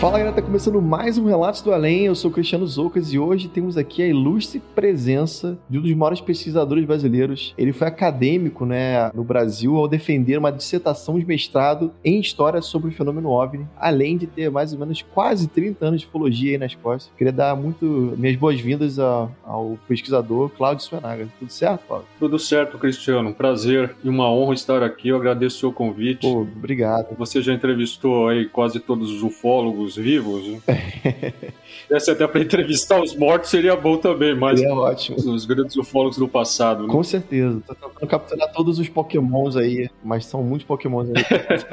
Fala galera, tá começando mais um Relatos do Além. Eu sou o Cristiano Zoucas e hoje temos aqui a ilustre presença de um dos maiores pesquisadores brasileiros. Ele foi acadêmico né, no Brasil ao defender uma dissertação de mestrado em História sobre o fenômeno OVNI, além de ter mais ou menos quase 30 anos de ufologia aí nas costas. Queria dar muito minhas boas-vindas ao, pesquisador Cláudio Suenaga. Tudo certo, Cláudio? Tudo certo, Cristiano. Um prazer e uma honra estar aqui. Eu agradeço o seu convite. Pô, obrigado. Você já entrevistou aí quase todos os ufólogos vivos. Né? Essa até para entrevistar os mortos seria bom também, mas seria ótimo. os grandes ufólogos do passado. Né? Com certeza. Tô tentando capturar todos os pokémons aí, mas são muitos pokémons aí.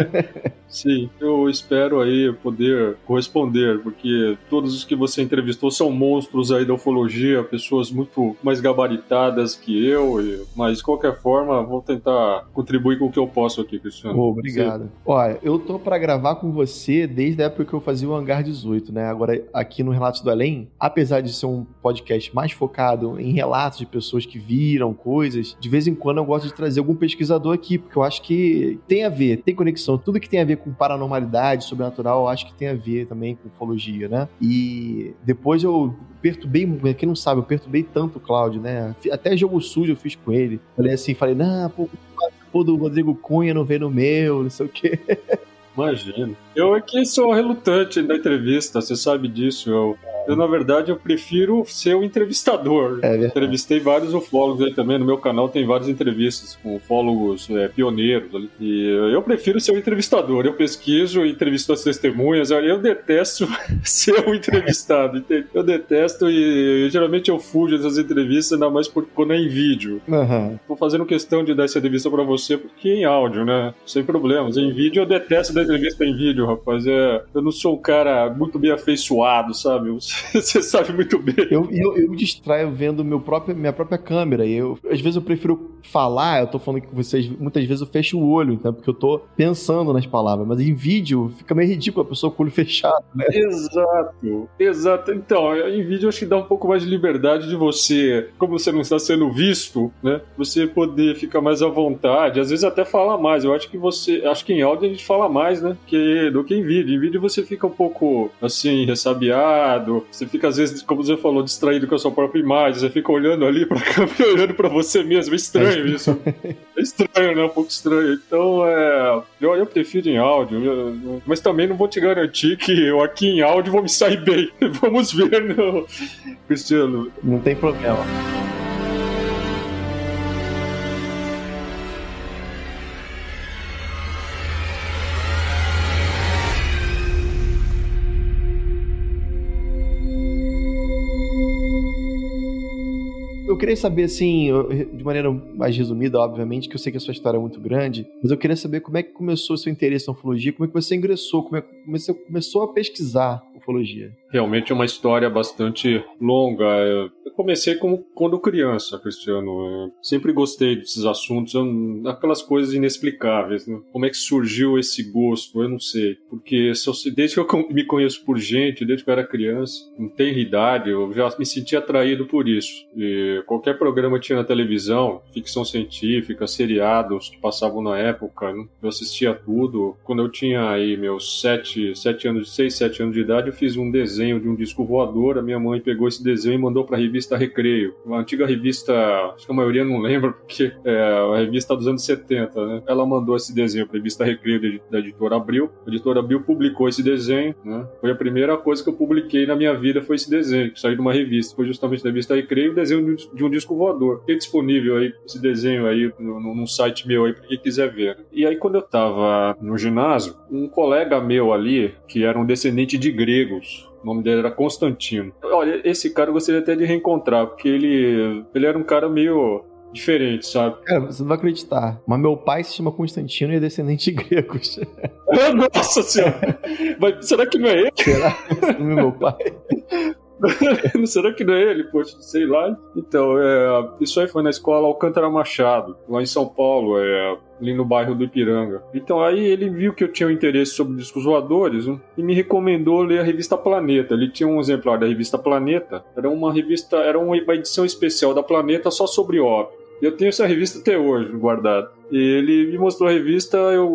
Sim, eu espero aí poder corresponder, porque todos os que você entrevistou são monstros aí da ufologia, pessoas muito mais gabaritadas que eu, mas de qualquer forma, vou tentar contribuir com o que eu posso aqui, Cristiano. Oh, obrigado. Você... Olha, eu tô para gravar com você desde a época que eu fazia o Hangar 18, né? Agora, aqui no Relatos do Além, apesar de ser um podcast mais focado em relatos de pessoas que viram coisas, de vez em quando eu gosto de trazer algum pesquisador aqui, porque eu acho que tem a ver, tem conexão. Tudo que tem a ver com paranormalidade, sobrenatural, eu acho que tem a ver também com ufologia, né? E depois eu perturbei, quem não sabe, eu perturbei tanto o Cláudio, né? Até jogo sujo eu fiz com ele. Falei assim, falei, não, pô, pô do Rodrigo Cunha não veio no meu, não sei o quê. Imagino. Eu aqui sou relutante na entrevista, você sabe disso. Eu eu, na verdade, eu prefiro ser o entrevistador. É Entrevistei vários ufólogos aí também. No meu canal tem várias entrevistas com ufólogos é, pioneiros. Ali. E eu prefiro ser o entrevistador. Eu pesquiso, entrevisto as testemunhas. Eu detesto ser o entrevistado. Eu detesto e geralmente eu fujo dessas entrevistas, ainda mais por, quando é em vídeo. Uhum. Tô fazendo questão de dar essa entrevista para você porque é em áudio, né? Sem problemas. Em vídeo eu detesto dar entrevista em vídeo, rapaz. É, eu não sou um cara muito bem afeiçoado, sabe? Eu Você sabe muito bem. Eu, eu, eu me distraio vendo meu próprio, minha própria câmera. Eu, às vezes eu prefiro falar, eu tô falando com vocês, muitas vezes eu fecho o olho, então, porque eu tô pensando nas palavras. Mas em vídeo fica meio ridículo a pessoa com o olho fechado, né? Exato, exato. Então, em vídeo eu acho que dá um pouco mais de liberdade de você, como você não está sendo visto, né? Você poder ficar mais à vontade, às vezes até falar mais. Eu acho que você, acho que em áudio a gente fala mais, né? Que, do que em vídeo. Em vídeo você fica um pouco assim, ressabiado, você fica, às vezes, como você falou, distraído com a sua própria imagem. Você fica olhando ali pra câmera, olhando pra você mesmo. É estranho isso. É estranho, né? Um pouco estranho. Então, é. Eu, eu prefiro em áudio. Eu, mas também não vou te garantir que eu aqui em áudio vou me sair bem. Vamos ver, não. Cristiano. Não tem problema. Queria saber, assim, de maneira mais resumida, obviamente, que eu sei que a sua história é muito grande, mas eu queria saber como é que começou o seu interesse na ufologia, como é que você ingressou, como é que você começou a pesquisar ufologia. Realmente é uma história bastante longa. Eu comecei como quando criança, Cristiano. Eu sempre gostei desses assuntos, aquelas coisas inexplicáveis. Né? Como é que surgiu esse gosto? Eu não sei. Porque desde que eu me conheço por gente, desde que eu era criança, não tem idade, eu já me senti atraído por isso. E qualquer programa que tinha na televisão, ficção científica, seriados que passavam na época, né? eu assistia tudo. Quando eu tinha aí meus sete, sete anos, seis, sete anos de idade, eu fiz um desenho desenho de um disco voador. A minha mãe pegou esse desenho e mandou para a revista Recreio, uma antiga revista, acho que a maioria não lembra, porque é a revista dos anos 70, né? Ela mandou esse desenho para a revista Recreio da editora Abril. A editora Abril publicou esse desenho, né? Foi a primeira coisa que eu publiquei na minha vida foi esse desenho, que saiu de uma revista. Foi justamente da revista Recreio, o desenho de um disco voador. Tem disponível aí esse desenho aí no site meu aí para quem quiser ver. E aí quando eu tava no ginásio, um colega meu ali, que era um descendente de gregos, o nome dele era Constantino. Olha, esse cara eu gostaria até de reencontrar, porque ele, ele era um cara meio diferente, sabe? Cara, você não vai acreditar. Mas meu pai se chama Constantino e é descendente de gregos. Nossa senhora! Mas será que não é ele? Será? Não é meu pai? Será que não é ele? Poxa, sei lá. Então, é, isso aí foi na escola Alcântara Machado, lá em São Paulo, é, ali no bairro do Ipiranga. Então, aí ele viu que eu tinha um interesse sobre discos voadores né, e me recomendou ler a revista Planeta. Ele tinha um exemplar da revista Planeta. Era uma revista, era uma edição especial da Planeta só sobre OVNI. Eu tenho essa revista até hoje guardada. E ele me mostrou a revista, eu,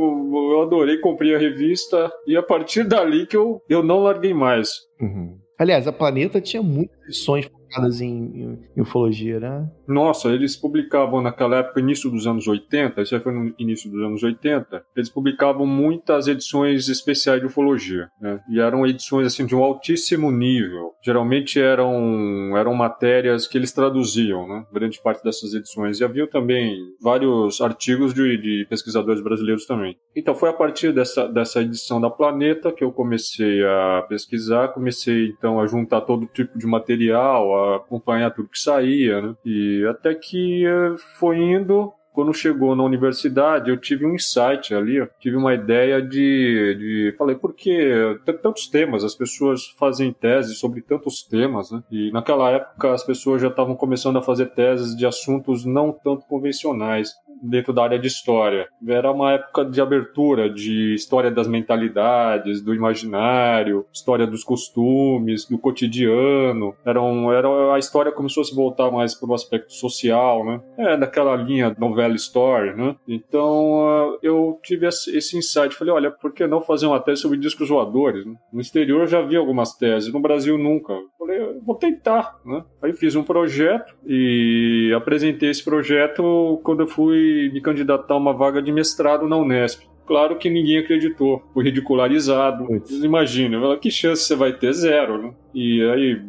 eu adorei, comprei a revista, e a partir dali que eu, eu não larguei mais. Uhum. Aliás, a Planeta tinha muitas edições focadas em, em, ufologia, né? Nossa, eles publicavam naquela época, início dos anos 80, isso foi no início dos anos 80, eles publicavam muitas edições especiais de ufologia, né? E eram edições, assim, de um altíssimo nível. Geralmente eram, eram matérias que eles traduziam, né? Grande parte dessas edições. E havia também vários artigos de, de pesquisadores brasileiros também. Então, foi a partir dessa, dessa edição da Planeta que eu comecei a pesquisar, comecei, então, a juntar todo tipo de material, acompanhar tudo que saía, né? E até que eh, foi indo, quando chegou na universidade, eu tive um insight ali, eu tive uma ideia de, de falei, por que tantos temas, as pessoas fazem teses sobre tantos temas, né? E naquela época as pessoas já estavam começando a fazer teses de assuntos não tanto convencionais dentro da área de história. Era uma época de abertura de história das mentalidades, do imaginário, história dos costumes, do cotidiano. Era, um, era a história começou a se voltar mais para o aspecto social, né? É daquela linha novela story, né? Então uh, eu tive esse insight, falei, olha, por que não fazer uma tese sobre discos voadores? Né? No exterior já vi algumas teses, no Brasil nunca. Falei, vou tentar, né? Aí fiz um projeto e apresentei esse projeto quando eu fui me candidatar a uma vaga de mestrado na Unesp. Claro que ninguém acreditou, foi ridicularizado. Imagina, que chance você vai ter? Zero, né? E aí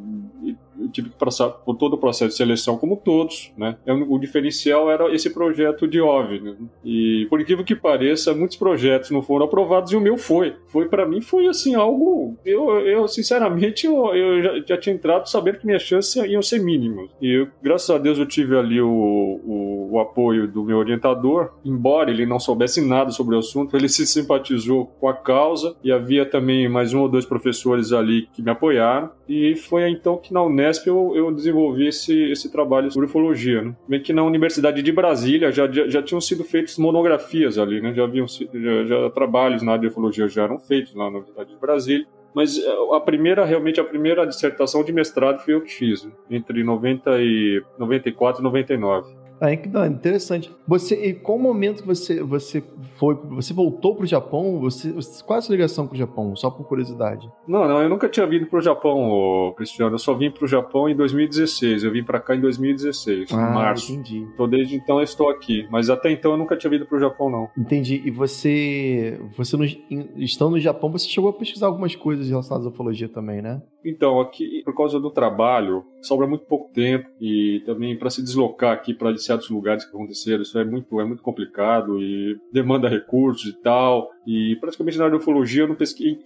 eu tive que passar por todo o processo de seleção, como todos, né? O diferencial era esse projeto de OVNI. Né? E, por incrível que pareça, muitos projetos não foram aprovados e o meu foi. Foi, para mim, foi, assim, algo... Eu, eu sinceramente, eu, eu já, já, tinha entrado sabendo que minhas chances iam ser mínimas. E, eu, graças a Deus, eu tive ali o, o, o apoio do meu orientador, embora ele não soubesse nada sobre o assunto, ele se simpatizou com a causa e havia também mais um ou dois professores ali que me apoiaram. E foi então que na Unesp Unesp eu, eu desenvolvi esse, esse trabalho sobre ufologia. Né? Bem que na Universidade de Brasília já, já, já tinham sido feitas monografias ali, né? já, haviam, já, já trabalhos na área de ufologia já eram feitos na Universidade de Brasília. Mas eh, a primeira, realmente, a primeira dissertação de mestrado foi eu que fiz, né? entre 90 e 94 e 99. Ah, interessante. Você, e qual momento que você, você foi, você voltou para o Japão? Você, qual é a sua ligação com o Japão? Só por curiosidade. Não, não, eu nunca tinha vindo para o Japão, Cristiano. Eu só vim para o Japão em 2016. Eu vim para cá em 2016, ah, em março. Entendi. Então desde então eu estou aqui. Mas até então eu nunca tinha vindo para o Japão, não. Entendi. E você, você no, estando no Japão, você chegou a pesquisar algumas coisas relacionadas à ufologia também, né? Então, aqui, por causa do trabalho, sobra muito pouco tempo e também para se deslocar aqui para certos lugares que aconteceram, isso é muito, é muito complicado e demanda recursos e tal. E praticamente na de ufologia, eu não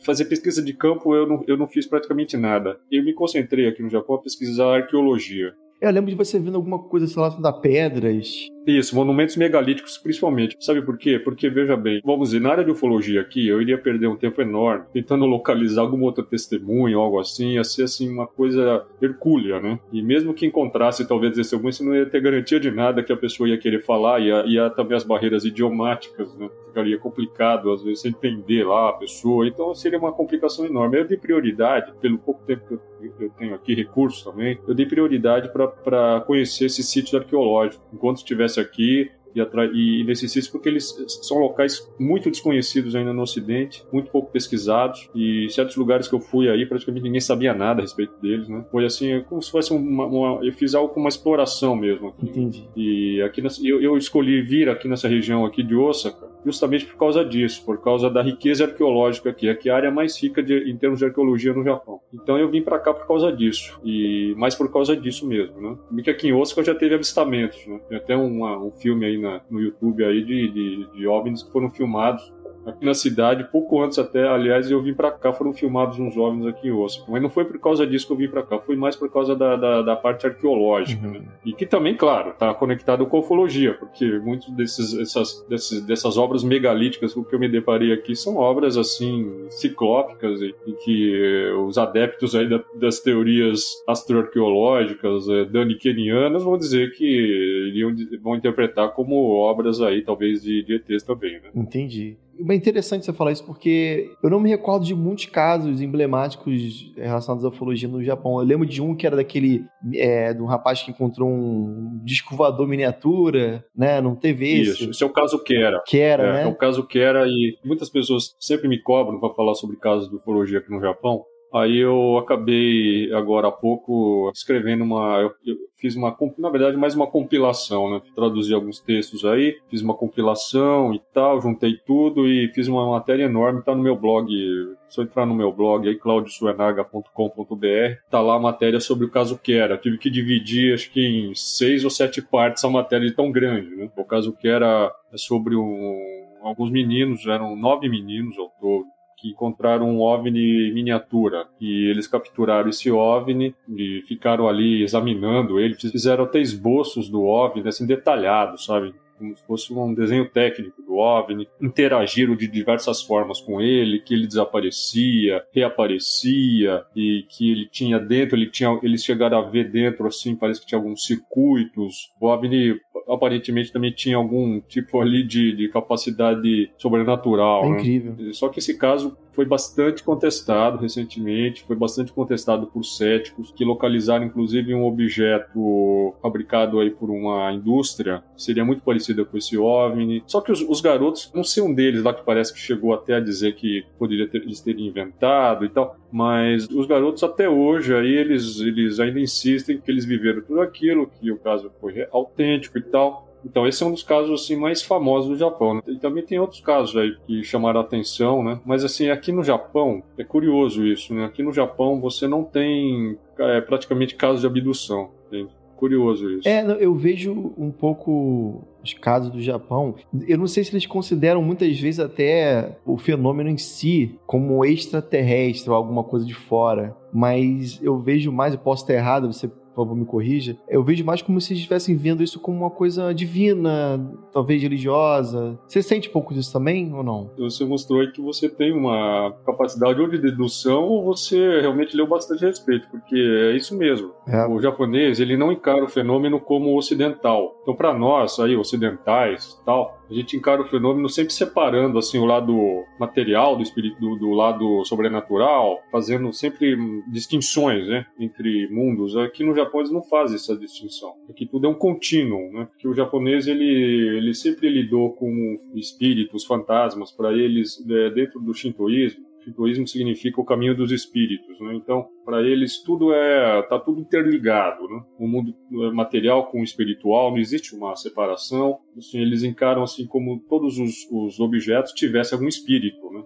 fazer pesquisa de campo eu não, eu não fiz praticamente nada. Eu me concentrei aqui no Japão a pesquisar arqueologia. Eu lembro de você vendo alguma coisa relacionada a pedras. Isso, monumentos megalíticos principalmente. Sabe por quê? Porque, veja bem, vamos dizer, na área de ufologia aqui, eu iria perder um tempo enorme tentando localizar alguma outra testemunha, algo assim, ia ser assim uma coisa hercúlea, né? E mesmo que encontrasse talvez testemunha, você não ia ter garantia de nada que a pessoa ia querer falar, ia, ia também as barreiras idiomáticas, né? Ficaria complicado, às vezes, entender lá a pessoa, então seria uma complicação enorme. Eu dei prioridade, pelo pouco tempo que eu, eu tenho aqui, recursos também, eu dei prioridade para conhecer esses sítios arqueológicos. Enquanto estivesse aqui, e, e nesses sítios porque eles são locais muito desconhecidos ainda no Ocidente, muito pouco pesquisados e certos lugares que eu fui aí praticamente ninguém sabia nada a respeito deles, né? Foi assim, como se fosse uma, uma eu fiz algo com uma exploração mesmo. Aqui. Entendi. E aqui nessa, eu, eu escolhi vir aqui nessa região aqui de Osaka justamente por causa disso, por causa da riqueza arqueológica aqui. Aqui é a área mais rica de, em termos de arqueologia no Japão. Então eu vim para cá por causa disso e mais por causa disso mesmo, né? Porque aqui em Osaka já teve avistamentos, né? Tem até uma, um filme aí na, no YouTube aí de, de, de OVNIs que foram filmados aqui na cidade, pouco antes até, aliás, eu vim para cá, foram filmados uns OVNIs aqui em Osaka. Mas não foi por causa disso que eu vim para cá, foi mais por causa da, da, da parte arqueológica. Uhum. Né? E que também, claro, está conectado com a ufologia, porque muitas desses, dessas obras megalíticas que eu me deparei aqui são obras, assim, ciclópicas e, e que os adeptos aí da, das teorias astroarqueológicas, é, danikenianas, vão dizer que iriam, vão interpretar como obras aí, talvez, de, de ETs também, né? Entendi. É interessante você falar isso porque eu não me recordo de muitos casos emblemáticos relacionados à ufologia no Japão. Eu lembro de um que era daquele é, de um rapaz que encontrou um disco voador miniatura, né? Não teve esse. Isso, esse é o caso que era. Que era, é, né? É o caso que era e muitas pessoas sempre me cobram para falar sobre casos de ufologia aqui no Japão. Aí eu acabei agora há pouco escrevendo uma. Eu, eu fiz uma. Na verdade, mais uma compilação, né? Traduzi alguns textos aí, fiz uma compilação e tal, juntei tudo e fiz uma matéria enorme. Tá no meu blog. Eu entrar no meu blog aí, claudiosuenaga.com.br, tá lá a matéria sobre o caso Quera. Tive que dividir, acho que em seis ou sete partes a matéria tão grande, né? O caso Quera é sobre um, alguns meninos, eram nove meninos ao todo que encontraram um OVNI miniatura e eles capturaram esse OVNI e ficaram ali examinando ele, fizeram até esboços do OVNI, assim, detalhados, sabe? como se fosse um desenho técnico do OVNI, interagiram de diversas formas com ele, que ele desaparecia, reaparecia e que ele tinha dentro, ele tinha, eles chegaram a ver dentro assim, parece que tinha alguns circuitos. O OVNI aparentemente também tinha algum tipo ali de, de capacidade sobrenatural. É né? incrível. Só que esse caso foi bastante contestado recentemente, foi bastante contestado por céticos que localizaram inclusive um objeto fabricado aí por uma indústria seria muito parecida com esse OVNI. Só que os, os, garotos, não sei um deles lá que parece que chegou até a dizer que poderia ter, eles terem inventado e tal, mas os garotos até hoje aí eles, eles ainda insistem que eles viveram tudo aquilo, que o caso foi autêntico e tal. Então, esse é um dos casos assim mais famosos do Japão. Né? E também tem outros casos aí que chamaram a atenção, né? Mas assim, aqui no Japão, é curioso isso, né? Aqui no Japão você não tem é, praticamente casos de abdução. Entende? Curioso isso. É, eu vejo um pouco os casos do Japão. Eu não sei se eles consideram muitas vezes até o fenômeno em si como extraterrestre ou alguma coisa de fora. Mas eu vejo mais, eu posso estar errado, você por favor, me corrija. Eu vejo mais como se estivessem vendo isso como uma coisa divina, talvez religiosa. Você sente pouco disso também ou não? Você mostrou aí que você tem uma capacidade ou de dedução ou você realmente leu bastante a respeito, porque é isso mesmo. É. O japonês, ele não encara o fenômeno como ocidental. Então, para nós, aí, ocidentais tal, a gente encara o fenômeno sempre separando assim o lado material do espírito do, do lado sobrenatural, fazendo sempre distinções, né, entre mundos. Aqui no Japão eles não fazem essa distinção. Aqui tudo é um contínuo, né? Porque o japonês ele ele sempre lidou com espíritos, fantasmas, para eles é, dentro do shintoísmo Shintoísmo significa o caminho dos espíritos, né? Então, para eles tudo é tá tudo interligado, né? O mundo material com o espiritual não existe uma separação. Assim, eles encaram assim como todos os, os objetos tivessem algum espírito, né?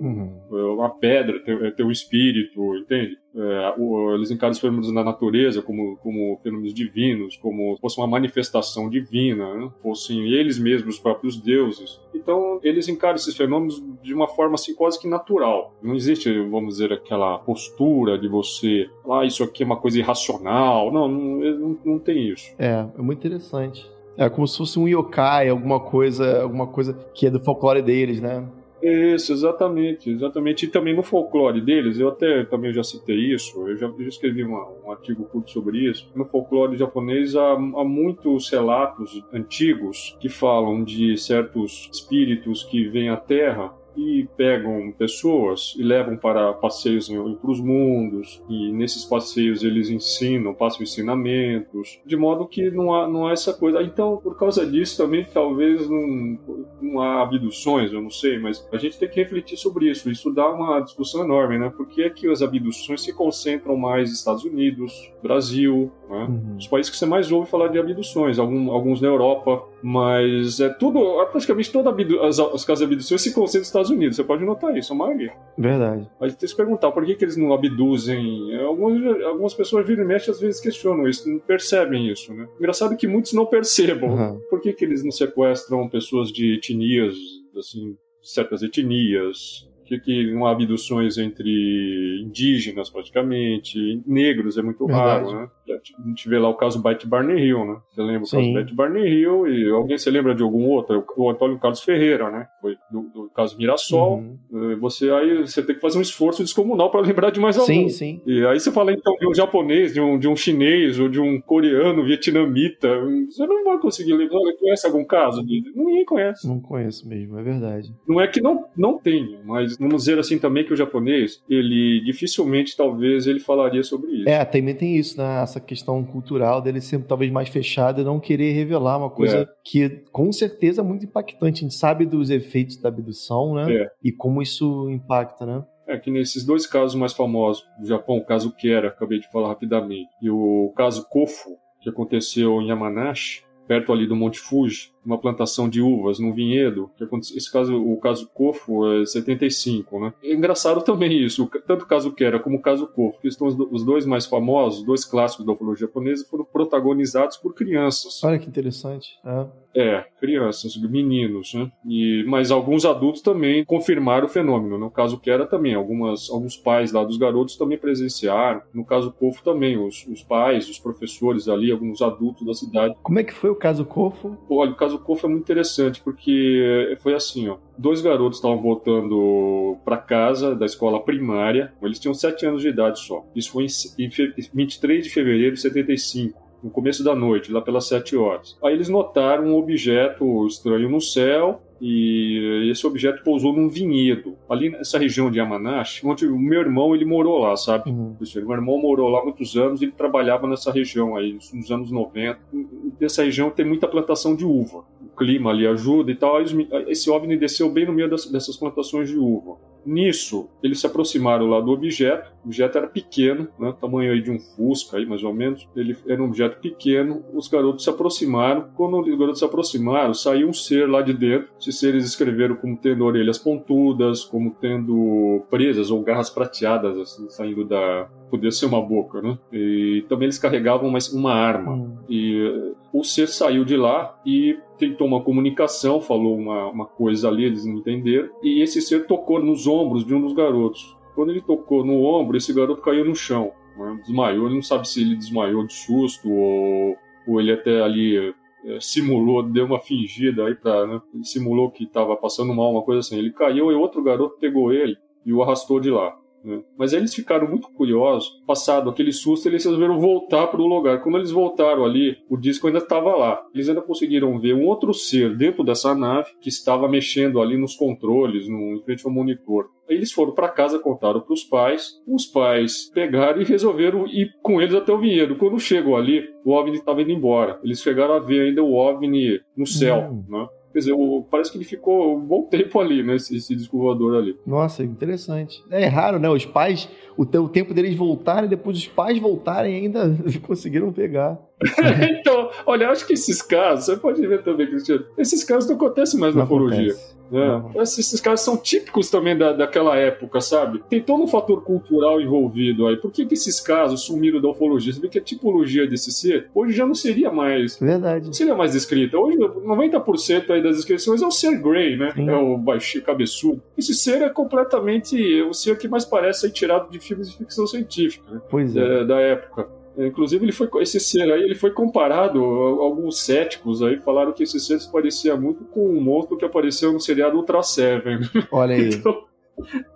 Uhum. Uma pedra tem, tem um espírito, entende? É, eles encaram os fenômenos da natureza como, como fenômenos divinos, como se fosse uma manifestação divina, né? fossem eles mesmos os próprios deuses. Então, eles encaram esses fenômenos de uma forma assim quase que natural. Não existe, vamos dizer, aquela postura de você, ah, isso aqui é uma coisa irracional. Não, não, não, não tem isso. É, é muito interessante. É como se fosse um yokai, alguma coisa, alguma coisa que é do folclore deles, né? Isso, exatamente, exatamente. E também no folclore deles, eu até também já citei isso, eu já, já escrevi uma, um artigo curto sobre isso. No folclore japonês há, há muitos relatos antigos que falam de certos espíritos que vêm à Terra e pegam pessoas e levam para passeios em outros mundos, e nesses passeios eles ensinam, passam ensinamentos, de modo que não há, não há essa coisa. Então, por causa disso também, talvez não, não há abduções, eu não sei, mas a gente tem que refletir sobre isso. Isso dá uma discussão enorme, né? Por que é que as abduções se concentram mais nos Estados Unidos, Brasil, né? Uhum. Os países que você mais ouve falar de abduções, algum, alguns na Europa, mas é tudo, praticamente todas as, as casas de abduções se concentram nos Estados Unidos. Você pode notar isso, a maioria. Verdade. Mas tem que se perguntar por que, que eles não abduzem. Algumas, algumas pessoas viram e mexem às vezes questionam isso, não percebem isso, né? Engraçado que muitos não percebam. Uhum. Por que, que eles não sequestram pessoas de etnias, assim, certas etnias, que, que não há abduções entre indígenas, praticamente, negros é muito Verdade. raro, né? A gente vê lá o caso Bite Barney Hill, né? Você lembra o caso Bite Barney Hill e alguém se lembra de algum outro? O Antônio Carlos Ferreira, né? Foi do, do caso Mirassol. Uhum. Eh, você aí você tem que fazer um esforço descomunal para lembrar de mais algum. Sim, sim. E aí você fala então de um japonês, de um, de um chinês ou de um coreano, vietnamita. Você não vai conseguir lembrar. Conhece algum caso? Ninguém conhece. Não conheço mesmo, é verdade. Não é que não, não tenha, mas vamos dizer assim também que o japonês, ele dificilmente, talvez, ele falaria sobre isso. É, também tem isso, né? Essa questão cultural dele ser talvez mais fechado e não querer revelar uma coisa é. que, com certeza, é muito impactante. A gente sabe dos efeitos da abdução, né? É. E como isso impacta, né? É que nesses dois casos mais famosos do Japão, o caso Kera, acabei de falar rapidamente, e o caso Kofu, que aconteceu em Yamanashi, perto ali do Monte Fuji, uma plantação de uvas num vinhedo, que esse caso, o caso Cofo é 75, né? É engraçado também isso, tanto o caso Kera como o caso Cofo, que estão os dois mais famosos, os dois clássicos da ufologia japonesa, foram protagonizados por crianças. Olha que interessante. É. É, crianças, meninos, né? E, mas alguns adultos também confirmaram o fenômeno. No caso Kera também, algumas, alguns pais lá dos garotos também presenciaram. No caso Cofo também, os, os pais, os professores ali, alguns adultos da cidade. Como é que foi o caso Cofo? Olha, o caso do Kof é muito interessante, porque foi assim, ó. Dois garotos estavam voltando para casa da escola primária. Eles tinham sete anos de idade só. Isso foi em 23 de fevereiro de 75 no começo da noite, lá pelas sete horas. Aí eles notaram um objeto estranho no céu e esse objeto pousou num vinhedo, ali nessa região de Yamanashi, onde o meu irmão ele morou lá, sabe? Uhum. Meu irmão morou lá muitos anos, ele trabalhava nessa região aí, nos anos 90. Nessa região tem muita plantação de uva. O clima ali ajuda e tal. Aí esse OVNI desceu bem no meio dessas plantações de uva. Nisso, eles se aproximaram lá do objeto. O objeto era pequeno, né, tamanho aí de um Fusca, aí, mais ou menos. Ele era um objeto pequeno. Os garotos se aproximaram. Quando os garotos se aproximaram, saiu um ser lá de dentro. Esses seres escreveram como tendo orelhas pontudas, como tendo presas ou garras prateadas, assim, saindo da, podia ser uma boca, né? E também eles carregavam uma, uma arma. Hum. E uh, o ser saiu de lá e tentou uma comunicação, falou uma, uma coisa ali, eles não entenderam. E esse ser tocou nos ombros de um dos garotos. Quando ele tocou no ombro, esse garoto caiu no chão. Né? Desmaiou, ele não sabe se ele desmaiou de susto ou, ou ele até ali é, simulou, deu uma fingida aí pra, né? Simulou que estava passando mal, uma coisa assim. Ele caiu e outro garoto pegou ele e o arrastou de lá. Né? Mas eles ficaram muito curiosos. Passado aquele susto, eles resolveram voltar para o lugar. Quando eles voltaram ali, o disco ainda estava lá. Eles ainda conseguiram ver um outro ser dentro dessa nave que estava mexendo ali nos controles, no, em frente ao monitor. Aí eles foram para casa, contaram para os pais. Os pais pegaram e resolveram ir com eles até o vinhedo. Quando chegou ali, o OVNI estava indo embora. Eles chegaram a ver ainda o OVNI no céu, hum. né? Quer dizer, o, parece que ele ficou um bom tempo ali, né? Esse, esse disco voador ali. Nossa, interessante. É raro, né? Os pais, o, o tempo deles voltarem, depois os pais voltarem ainda conseguiram pegar. então, olha, acho que esses casos, você pode ver também, Cristiano, esses casos não acontecem mais não na ufologia. É. Esses caras são típicos também da, daquela época, sabe? Tem todo um fator cultural envolvido aí. Por que, que esses casos sumiram da ufologia? Você vê que a tipologia desse ser hoje já não seria mais. Verdade. Não seria mais descrita. Hoje, 90% aí das descrições é o ser Grey, né? Sim. É o baixinho cabeçudo. Esse ser é completamente o ser que mais parece aí tirado de filmes de ficção científica, né? Pois é. é da época. Inclusive, ele foi, esse ser aí ele foi comparado, alguns céticos aí falaram que esse ser se parecia muito com um monstro que apareceu no seriado Ultra Seven. Olha aí. Então,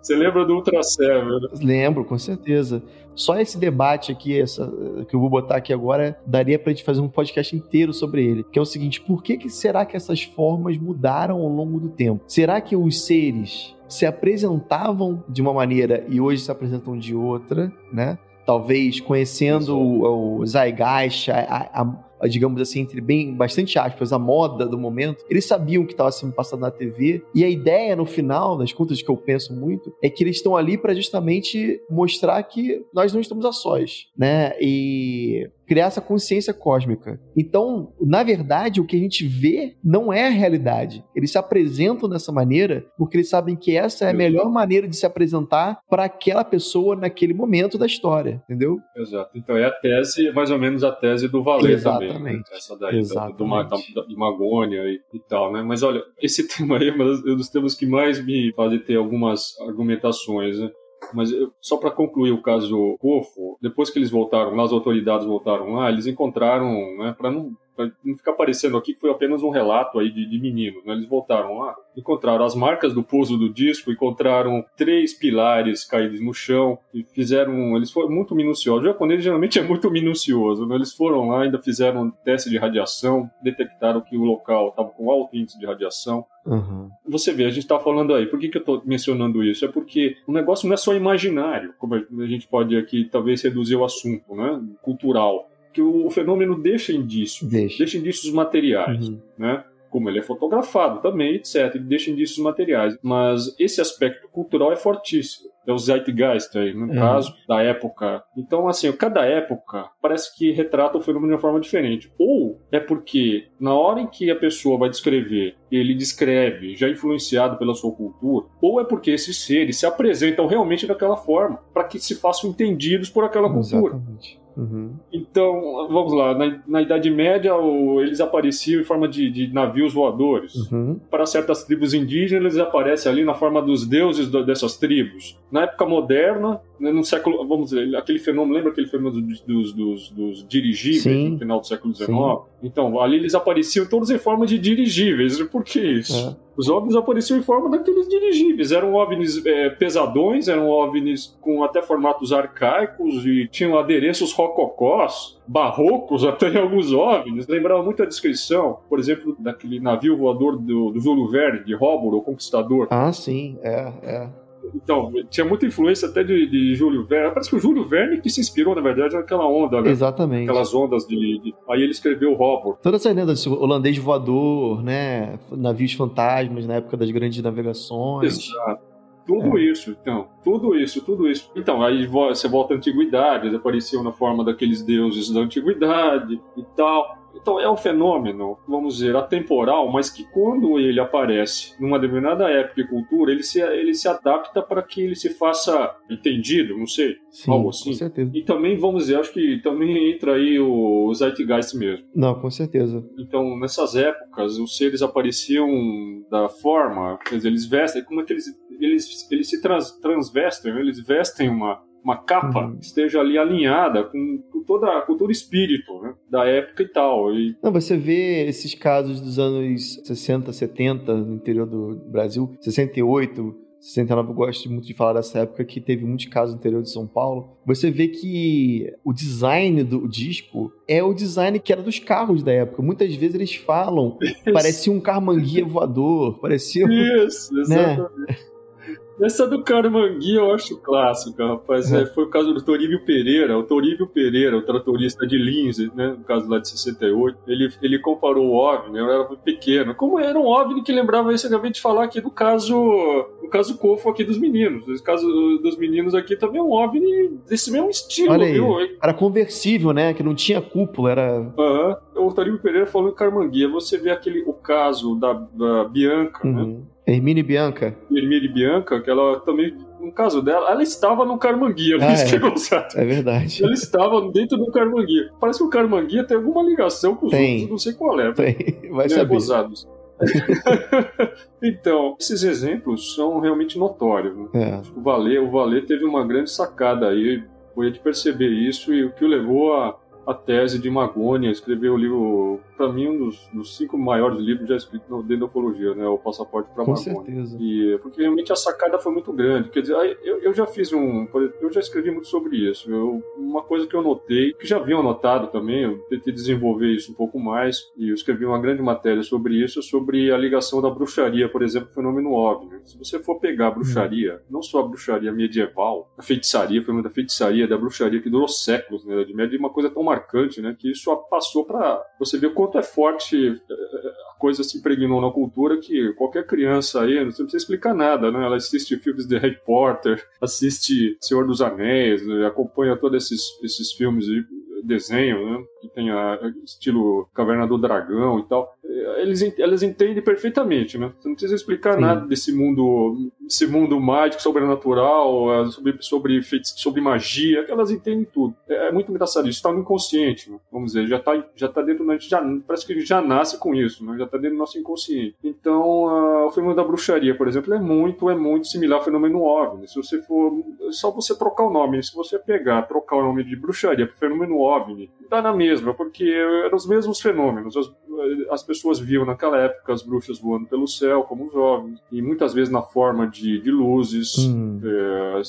Você lembra do Ultra Seven? Né? Lembro, com certeza. Só esse debate aqui, essa, que eu vou botar aqui agora, daria pra gente fazer um podcast inteiro sobre ele. Que é o seguinte: por que, que será que essas formas mudaram ao longo do tempo? Será que os seres se apresentavam de uma maneira e hoje se apresentam de outra, né? Talvez conhecendo o, o Zeitgeist, a, a, digamos assim, entre bem bastante aspas, a moda do momento, eles sabiam o que estava sendo passado na TV. E a ideia, no final, das contas que eu penso muito, é que eles estão ali para justamente mostrar que nós não estamos a sós, né? E criar essa consciência cósmica. Então, na verdade, o que a gente vê não é a realidade. Eles se apresentam dessa maneira porque eles sabem que essa é a melhor maneira de se apresentar para aquela pessoa naquele momento da história, entendeu? Exato. Então é a tese, mais ou menos a tese do Valer Exatamente. também. Né? Essa daí, Exatamente. Do, do, de Magônia e, e, tal, né? Mas olha, esse tema aí é um dos temas que mais me fazem ter algumas argumentações, né? Mas eu, só para concluir o caso Cofo, depois que eles voltaram lá, as autoridades voltaram lá, eles encontraram, né, para não para não ficar parecendo aqui que foi apenas um relato aí de, de meninos. Né? Eles voltaram lá, encontraram as marcas do pouso do disco, encontraram três pilares caídos no chão e fizeram. Eles foram muito minuciosos. O japonês geralmente é muito minucioso. Né? Eles foram lá, ainda fizeram um teste de radiação, detectaram que o local estava com alto índice de radiação. Uhum. Você vê, a gente está falando aí, por que, que eu estou mencionando isso? É porque o negócio não é só imaginário, como a gente pode aqui talvez reduzir o assunto, né? Cultural que o fenômeno deixa indícios, deixa, deixa indícios materiais, uhum. né? Como ele é fotografado também, etc. Ele deixa indícios materiais. Mas esse aspecto cultural é fortíssimo. É o Zeitgeist aí, no uhum. caso, da época. Então, assim, cada época parece que retrata o fenômeno de uma forma diferente. Ou é porque, na hora em que a pessoa vai descrever, ele descreve, já influenciado pela sua cultura, ou é porque esses seres se apresentam realmente daquela forma, para que se façam entendidos por aquela cultura. Exatamente. Uhum. Então, vamos lá, na, na Idade Média o, eles apareciam em forma de, de navios voadores. Uhum. Para certas tribos indígenas, eles aparecem ali na forma dos deuses do, dessas tribos. Na época moderna, no século, vamos dizer, aquele fenômeno, lembra aquele fenômeno dos, dos, dos dirigíveis Sim. no final do século XIX? Então, ali eles apareciam todos em forma de dirigíveis. Por que isso? É. Os OVNIs apareciam em forma daqueles dirigíveis. Eram OVNIs é, pesadões, eram OVNIs com até formatos arcaicos e tinham adereços rococós, barrocos até em alguns OVNIs. Lembrava muito a descrição, por exemplo, daquele navio voador do, do Verne, de Rómulo, o Conquistador. Ah, sim, é, é. Então, tinha muita influência até de, de Júlio Verne. Parece que o Júlio Verne que se inspirou, na verdade, naquela onda. Né? Exatamente. Aquelas ondas de, de, Aí ele escreveu o Robert. Todas essas lendas, holandês voador, né? Navios fantasmas na época das grandes navegações. Exato. Tudo é. isso, então, tudo isso, tudo isso. Então, aí você volta à antiguidade, eles apareciam na forma daqueles deuses da antiguidade e tal. Então é um fenômeno, vamos dizer, atemporal, mas que quando ele aparece numa determinada época e cultura, ele se, ele se adapta para que ele se faça entendido, não sei, Sim, algo assim. Com certeza. E também, vamos dizer, acho que também entra aí o Zeitgeist mesmo. Não, com certeza. Então, nessas épocas, os seres apareciam da forma, quer dizer, eles vestem, como é que eles, eles, eles se trans, transvestem, eles vestem uma uma capa uhum. que esteja ali alinhada com, com, toda, com todo o espírito né, da época e tal. E... Não, você vê esses casos dos anos 60, 70 no interior do Brasil, 68, 69, eu gosto muito de falar dessa época que teve muitos casos no interior de São Paulo. Você vê que o design do disco é o design que era dos carros da época. Muitas vezes eles falam, parecia um carmanguia voador, parecia. Isso, né? exatamente. Essa do Carmangui eu acho clássica, rapaz. É. É, foi o caso do Toribio Pereira. O Toribio Pereira, o tratorista de Lindsay, né, no caso lá de 68, ele, ele comparou o OVNI, eu era pequeno, como era um OVNI que lembrava isso, eu acabei de falar aqui do caso do caso Cofo aqui dos meninos. O caso dos meninos aqui também é um OVNI desse mesmo estilo, Olha aí, viu? Era conversível, né, que não tinha cúpula, era... Aham. Uhum. O Toribio Pereira falou em Carmanguia, você vê aquele, o caso da, da Bianca, né? uhum. né? Hermine Bianca. Hermine Bianca, que ela também, no caso dela, ela estava no Carmanguia, ah, é. é verdade. Ela estava dentro do Carmanguia. Parece que o Carmanguia tem alguma ligação com os tem. outros, não sei qual é. Tem, vai né, saber. Gozados. então, esses exemplos são realmente notórios. Né? É. O Valer, o Valer teve uma grande sacada aí, foi de perceber isso e o que o levou a a tese de Magônia, escreveu o livro para mim, um dos, dos, cinco maiores livros já escritos dentro da ufologia, né? O Passaporte para Com certeza. E, porque realmente a sacada foi muito grande. Quer dizer, eu, eu já fiz um... Eu já escrevi muito sobre isso. Eu, uma coisa que eu notei, que já haviam notado também, eu tentei desenvolver isso um pouco mais, e eu escrevi uma grande matéria sobre isso, sobre a ligação da bruxaria, por exemplo, o fenômeno óbvio. Se você for pegar a bruxaria, hum. não só a bruxaria medieval, a feitiçaria, o fenômeno da feitiçaria, da bruxaria, que durou séculos na né, Idade Média, uma coisa tão marcante, né, que isso passou para você ver o quanto é forte eh, a coisa se impregnou na cultura que qualquer criança aí, não precisa explicar nada, né? Ela assiste filmes de Harry Potter, assiste Senhor dos Anéis, né? acompanha todos esses, esses filmes de desenho, né? que tem a, estilo Caverna do Dragão e tal, eles, elas entendem perfeitamente, né? Você não precisa explicar Sim. nada desse mundo, desse mundo mágico, sobrenatural, sobre, sobre, sobre magia, que elas entendem tudo. É, é muito engraçado, isso está no inconsciente, né? vamos dizer, já está já tá dentro, a gente já, parece que já nasce com isso, né? já está dentro do nosso inconsciente. Então, a, o fenômeno da bruxaria, por exemplo, é muito, é muito similar ao fenômeno OVNI. Se você for, é só você trocar o nome, se você pegar, trocar o nome de bruxaria para fenômeno OVNI, dá na mesma, porque eram os mesmos fenômenos. As, as pessoas viam naquela época as bruxas voando pelo céu, como os jovens, e muitas vezes na forma de, de luzes. Hum. É,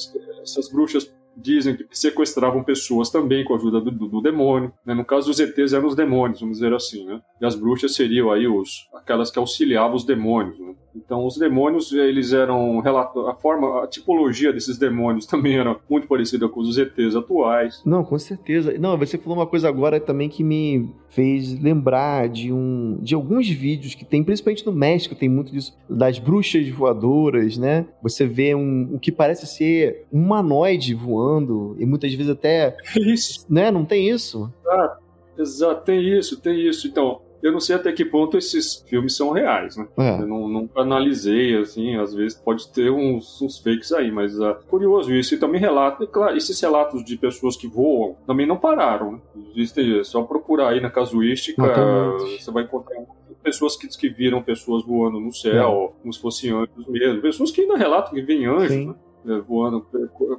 essas bruxas dizem que sequestravam pessoas também com a ajuda do, do, do demônio. Né? No caso dos ETs eram os demônios, vamos dizer assim, né? E as bruxas seriam aí os, aquelas que auxiliavam os demônios, né? Então, os demônios, eles eram. A forma, a tipologia desses demônios também era muito parecida com os ETs atuais. Não, com certeza. Não, você falou uma coisa agora também que me fez lembrar de um de alguns vídeos que tem, principalmente no México, tem muito disso, das bruxas voadoras, né? Você vê um, o que parece ser um humanoide voando, e muitas vezes até. Isso. Né? Não tem isso? Ah, exato, tem isso, tem isso. Então, eu não sei até que ponto esses filmes são reais, né? É. Eu não, não, analisei, assim, às vezes pode ter uns, uns fakes aí, mas uh, curioso isso. E também relata, claro, esses relatos de pessoas que voam também não pararam, né? Existe, é só procurar aí na casuística, você vai encontrar pessoas que, que viram pessoas voando no céu, é. como se fossem anjos mesmo. Pessoas que ainda relatam que vêm anjos, né? É, voando,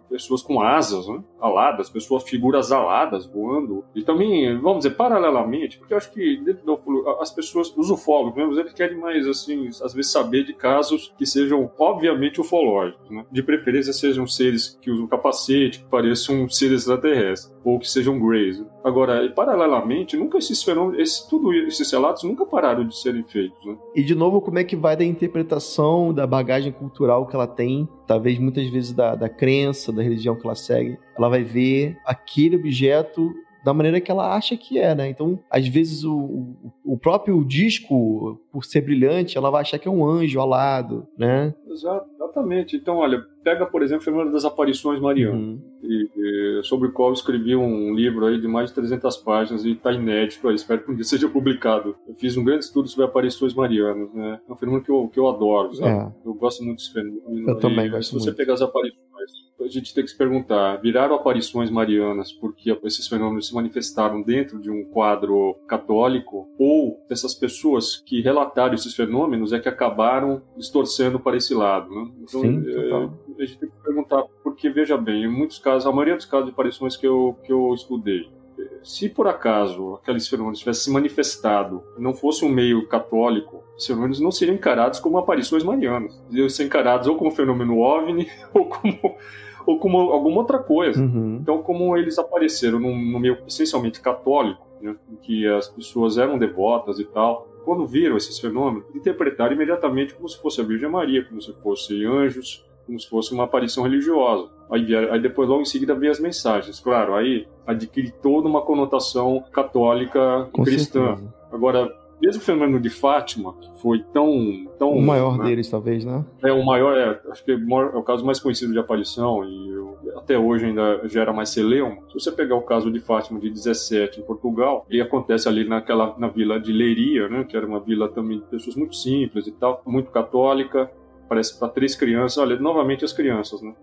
pessoas com asas, né? aladas, pessoas, figuras aladas voando. E também, vamos dizer, paralelamente, porque eu acho que dentro do, as pessoas, os ufólogos mesmo, eles querem mais, assim, às vezes saber de casos que sejam, obviamente, ufológicos, né? De preferência sejam seres que usam capacete, que pareçam seres extraterrestres, ou que sejam greys. Agora, paralelamente, nunca esses fenômenos, esse, tudo esses relatos nunca pararam de serem feitos, né? E, de novo, como é que vai da interpretação, da bagagem cultural que ela tem, talvez muitas vezes da, da crença, da religião que ela segue, ela vai ver aquele objeto da maneira que ela acha que é, né? Então, às vezes, o, o próprio disco, por ser brilhante, ela vai achar que é um anjo alado, né? Exatamente. Então, olha, pega, por exemplo, o fenômeno das aparições marianas, uhum. e, e, sobre o qual eu escrevi um livro aí de mais de 300 páginas e está inédito aí, espero que um dia seja publicado. Eu fiz um grande estudo sobre aparições marianas, né? É um fenômeno que eu, que eu adoro, sabe? É. Eu gosto muito desse fenômeno. Eu e, também gosto Se você pegar as aparições a gente tem que se perguntar: viraram aparições marianas porque esses fenômenos se manifestaram dentro de um quadro católico? Ou essas pessoas que relataram esses fenômenos é que acabaram distorcendo para esse lado? Né? Então, Sim, é, a gente tem que perguntar, porque veja bem, em muitos casos, a maioria dos casos de aparições que eu, que eu estudei, se por acaso aqueles fenômenos tivessem se manifestado não fosse um meio católico, esses fenômenos não seriam encarados como aparições marianas. Iam ser encarados ou como fenômeno OVNI ou como ou como alguma outra coisa. Uhum. Então, como eles apareceram num, num meio essencialmente católico, né, em que as pessoas eram devotas e tal, quando viram esses fenômenos, interpretaram imediatamente como se fosse a Virgem Maria, como se fossem anjos, como se fosse uma aparição religiosa. Aí, aí depois, logo em seguida, veio as mensagens. Claro, aí adquire toda uma conotação católica Com cristã. Certeza. Agora, mesmo o fenômeno de Fátima, que foi tão. tão o maior né? deles, talvez, né? É o maior, é, acho que é o caso mais conhecido de aparição e eu, até hoje ainda gera mais celeuma. Se você pegar o caso de Fátima de 17 em Portugal, ele acontece ali naquela na vila de Leiria, né? Que era uma vila também de pessoas muito simples e tal, muito católica parece para três crianças. Olha, novamente as crianças, né?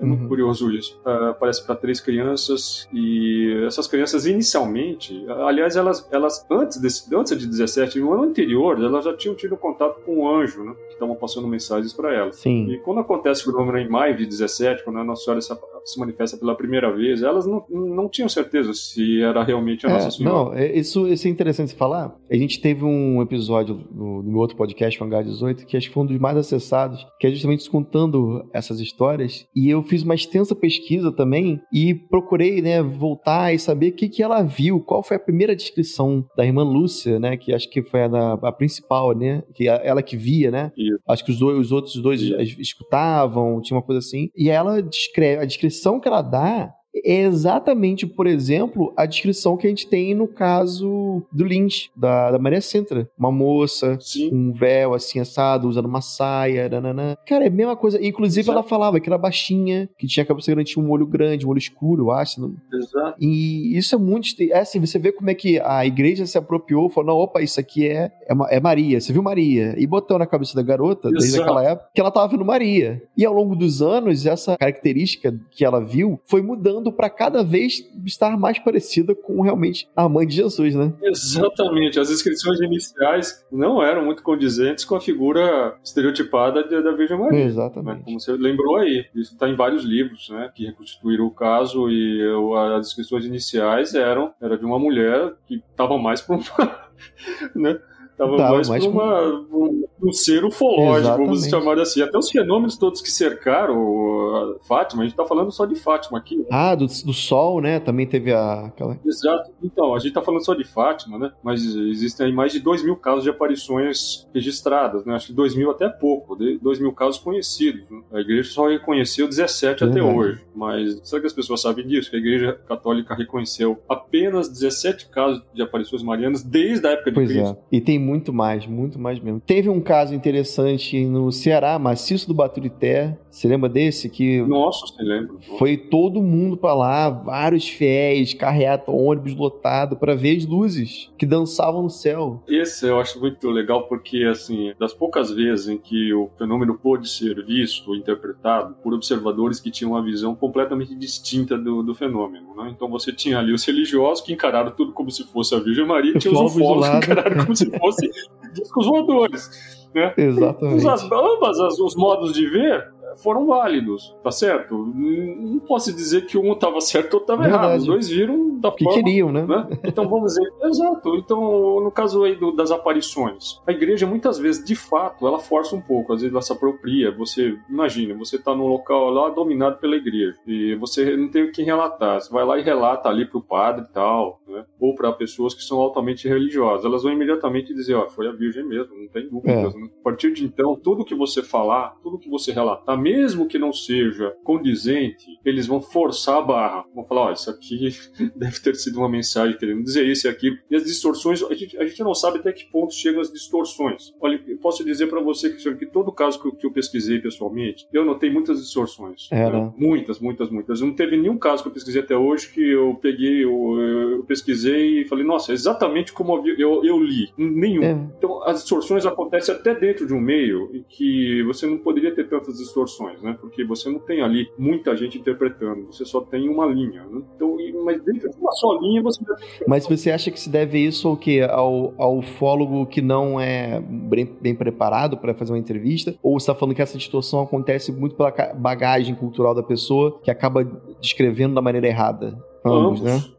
É, muito uhum. curioso isso. Uh, parece para três crianças e essas crianças inicialmente, aliás, elas, elas antes, desse, antes de 17, no ano anterior, elas já tinham tido contato com o anjo, né? Que estavam passando mensagens para elas. Sim. E quando acontece o fenômeno em maio de 17, quando a Nossa Senhora se manifesta pela primeira vez, elas não, não tinham certeza se era realmente a é, Nossa Senhora. Não, é, isso, isso é interessante falar. A gente teve um episódio no, no meu outro podcast, o Hangar 18, que acho que foi um dos mais acessados, que é justamente contando essas histórias. E eu fiz uma extensa pesquisa também e procurei, né, voltar e saber o que, que ela viu, qual foi a primeira descrição da irmã Lúcia, né, que acho que foi a, a principal, né, que ela que via, né? Isso. Acho que os, dois, os outros dois escutavam, tinha uma coisa assim. E ela descreve, a descrição que ela dá é exatamente, por exemplo, a descrição que a gente tem no caso do Lynch, da, da Maria Sintra. Uma moça Sim. com um véu assim assado, usando uma saia, nananã. Cara, é a mesma coisa. Inclusive, Exato. ela falava que era baixinha, que tinha cabeça grande, tinha um olho grande, um olho escuro, eu acho. Não... Exato. E isso é muito. É assim, você vê como é que a igreja se apropriou, falou: não, opa, isso aqui é, é, é Maria. Você viu Maria? E botou na cabeça da garota, Exato. desde aquela época, que ela tava vendo Maria. E ao longo dos anos, essa característica que ela viu foi mudando para cada vez estar mais parecida com realmente a mãe de Jesus, né? Exatamente. As inscrições iniciais não eram muito condizentes com a figura estereotipada da Virgem Maria. Exatamente. Né? Como você lembrou aí, isso está em vários livros, né, que reconstituíram o caso e as inscrições iniciais eram era de uma mulher que estava mais para uma, né? Tava tá, mais, mais uma, um, ser ufológico, Exatamente. vamos chamar assim. Até os fenômenos todos que cercaram a Fátima, a gente tá falando só de Fátima aqui. Né? Ah, do, do Sol, né? Também teve a, aquela. Exato. Então, a gente tá falando só de Fátima, né? Mas existem aí mais de 2 mil casos de aparições registradas, né? Acho que 2 mil até pouco, 2 mil casos conhecidos. Né? A igreja só reconheceu 17 é até hoje. Mas será que as pessoas sabem disso? Que a igreja católica reconheceu apenas 17 casos de aparições marianas desde a época de pois Cristo. É. E tem muito mais, muito mais mesmo. Teve um caso interessante no Ceará, Maciço do Baturité. Você lembra desse? Que Nossa, você lembra. Foi todo mundo para lá, vários fiéis, carreata, ônibus lotado, para ver as luzes que dançavam no céu. Esse eu acho muito legal porque, assim, das poucas vezes em que o fenômeno pôde ser visto, interpretado por observadores que tinham uma visão completamente distinta do, do fenômeno. Né? Então você tinha ali os religiosos que encararam tudo como se fosse a Virgem Maria, e tinha os ufólogos que encararam como se fosse fosse discos voadores. Né? Exatamente. As, ambas as, os modos de ver foram válidos, tá certo? Não posso dizer que um estava certo ou estava errado. Os dois viram da que forma. queriam, né? né? Então vamos dizer, exato. Então, no caso aí do, das aparições, a igreja muitas vezes, de fato, ela força um pouco, às vezes ela se apropria. Você, imagina, você está num local lá dominado pela igreja e você não tem o que relatar. Você vai lá e relata ali para o padre e tal, né? Ou para pessoas que são altamente religiosas. Elas vão imediatamente dizer, ó, foi a Virgem mesmo, não tem dúvidas. É. Né? A partir de então, tudo que você falar, tudo que você relatar, mesmo que não seja condizente, eles vão forçar a barra. Vão falar, ó, oh, isso aqui deve ter sido uma mensagem querendo dizer isso e aquilo. E as distorções, a gente, a gente não sabe até que ponto chegam as distorções. Olha, eu posso dizer para você que, que todo caso que eu, que eu, pesquisei pessoalmente, eu notei muitas distorções. É, né? Muitas, muitas, muitas. Não teve nenhum caso que eu pesquisei até hoje que eu peguei, eu, eu pesquisei e falei, nossa, é exatamente como eu, eu, li. Nenhum. É. Então, as distorções acontecem até dentro de um meio que você não poderia ter tantas distorções né? Porque você não tem ali muita gente interpretando, você só tem uma linha. Né? Então, mas dentro de uma só linha você. Mas você acha que se deve isso ao que ao, ao ufólogo que não é bem, bem preparado para fazer uma entrevista? Ou você está falando que essa distorção acontece muito pela bagagem cultural da pessoa que acaba descrevendo da maneira errada? Ambos, Ambos. né?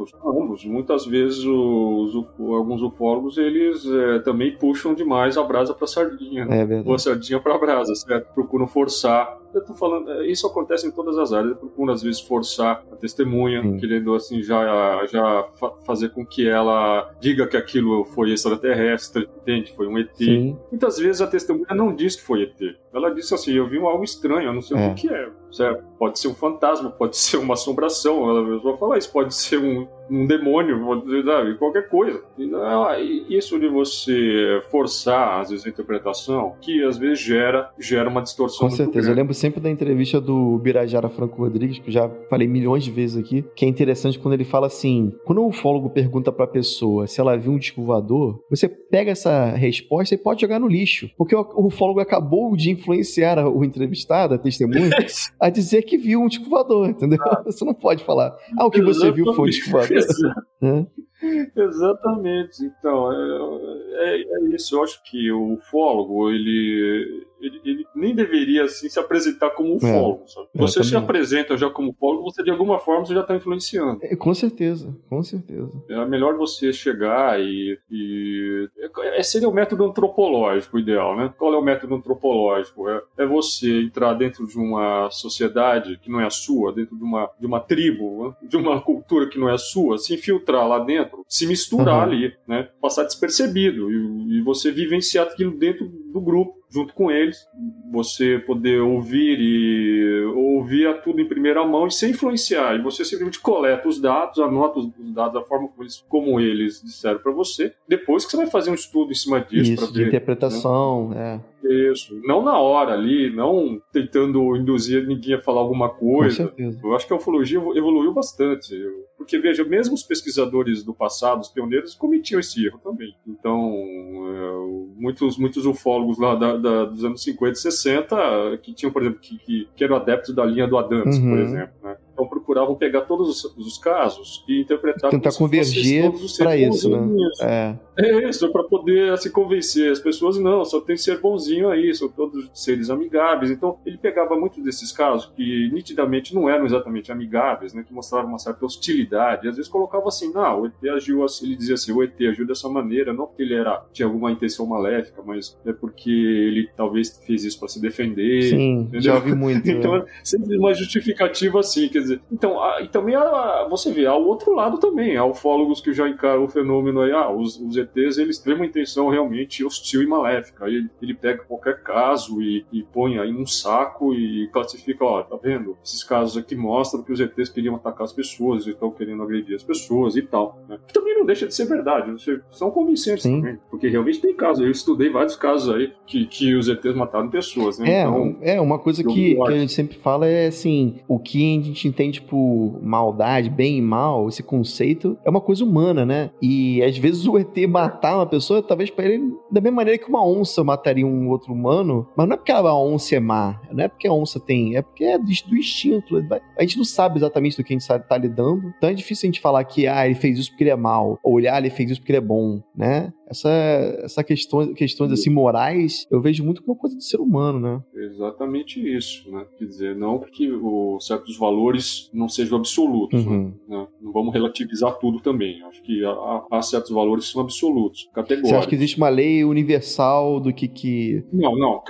Ambos, ambos. Muitas vezes os, alguns ufólogos eles é, também puxam demais a brasa para sardinha, né? é ou a sardinha para a brasa, certo? Procuram forçar eu tô falando, é, isso acontece em todas as áreas. Procura às vezes forçar a testemunha, Sim. querendo assim já, já fa fazer com que ela diga que aquilo foi extraterrestre, entende? Foi um ET. Sim. Muitas vezes a testemunha não diz que foi ET. Ela disse assim: Eu vi algo estranho, eu não sei é. o que é. Certo? Pode ser um fantasma, pode ser uma assombração. Ela vai falar isso, pode ser um, um demônio, sabe? qualquer coisa. E, isso de você forçar, às vezes, a interpretação, que às vezes gera, gera uma distorção. Com certeza. Grande. Eu lembro sempre da entrevista do Birajara Franco Rodrigues, que eu já falei milhões de vezes aqui, que é interessante quando ele fala assim: quando o ufólogo pergunta pra pessoa se ela viu um disco voador, você pega essa resposta e pode jogar no lixo. Porque o ufólogo acabou de influenciar o entrevistado, a testemunha, a dizer que viu um disco voador, entendeu? Ah. Você não pode falar, ah, o que você viu foi um disco voador. Né? Exatamente. Então, é, é, é, isso. Eu acho que o ufólogo, ele, ele, ele nem deveria assim, se apresentar como ufólogo. É, você se apresenta já como ufólogo, você de alguma forma você já está influenciando. É, com certeza, com certeza. É melhor você chegar e, e é, seria o método antropológico ideal, né? Qual é o método antropológico? É, é você entrar dentro de uma sociedade que não é a sua, dentro de uma, de uma tribo, né? de uma cultura que não é a sua, se infiltrar lá dentro, se misturar uhum. ali, né? Passar despercebido e, e você vivenciar aquilo dentro do grupo junto com eles, você poder ouvir e ouvir tudo em primeira mão e sem influenciar. E você simplesmente coleta os dados, anota os dados da forma como eles, como eles disseram para você. Depois que você vai fazer um estudo em cima disso para ver. De interpretação, né? é. Isso. Não na hora ali, não tentando induzir ninguém a falar alguma coisa. Eu acho que a ufologia evoluiu bastante. Porque, veja, mesmo os pesquisadores do passado, os pioneiros, cometiam esse erro também. Então, é, muitos, muitos ufólogos lá da, da, dos anos 50 e 60, que tinham, por exemplo, que, que, que eram adeptos da linha do Adams, uhum. por exemplo, né? Procuravam pegar todos os, os casos e interpretar tentar convergir para isso, né? É. é isso, para poder se assim, convencer as pessoas não, só tem ser bonzinho aí, são todos seres amigáveis. Então ele pegava muito desses casos que nitidamente não eram exatamente amigáveis, né? Que mostravam uma certa hostilidade. Às vezes colocava assim, não, o ET agiu assim, ele dizia assim, o ET agiu dessa maneira, não porque ele era tinha alguma intenção maléfica, mas é porque ele talvez fez isso para se defender. Sim, entendeu? já ouvi muito. então é sempre uma justificativa assim, quer dizer, então, a, e também a, você vê, há o outro lado também, há ufólogos que já encaram o fenômeno aí, ah, os, os ETs, eles têm uma intenção realmente hostil e maléfica, aí ele, ele pega qualquer caso e, e põe aí num saco e classifica, ó, tá vendo? Esses casos aqui mostram que os ETs queriam atacar as pessoas e estão querendo agredir as pessoas e tal, né? Que também não deixa de ser verdade, são convincentes Sim. também, porque realmente tem casos, eu estudei vários casos aí que, que os ETs mataram pessoas, né? É, então, é uma coisa que, que a gente sempre fala é assim, o que a gente entende por maldade, bem e mal, esse conceito é uma coisa humana, né? E às vezes o ET matar uma pessoa, talvez para ele, da mesma maneira que uma onça mataria um outro humano, mas não é porque a onça é má, não é porque a onça tem, é porque é do instinto. A gente não sabe exatamente do que a gente está lidando, então é difícil a gente falar que, ah, ele fez isso porque ele é mal, ou olhar, ah, ele fez isso porque ele é bom, né? Essa, essa questão, questões assim morais, eu vejo muito como coisa do ser humano, né? Exatamente isso, né? Quer dizer, não porque o, certos valores não sejam absolutos, né? uhum. né? Não vamos relativizar tudo também. Acho que há, há, certos valores que são absolutos, categóricos. Você acha que existe uma lei universal do que que... Não, não.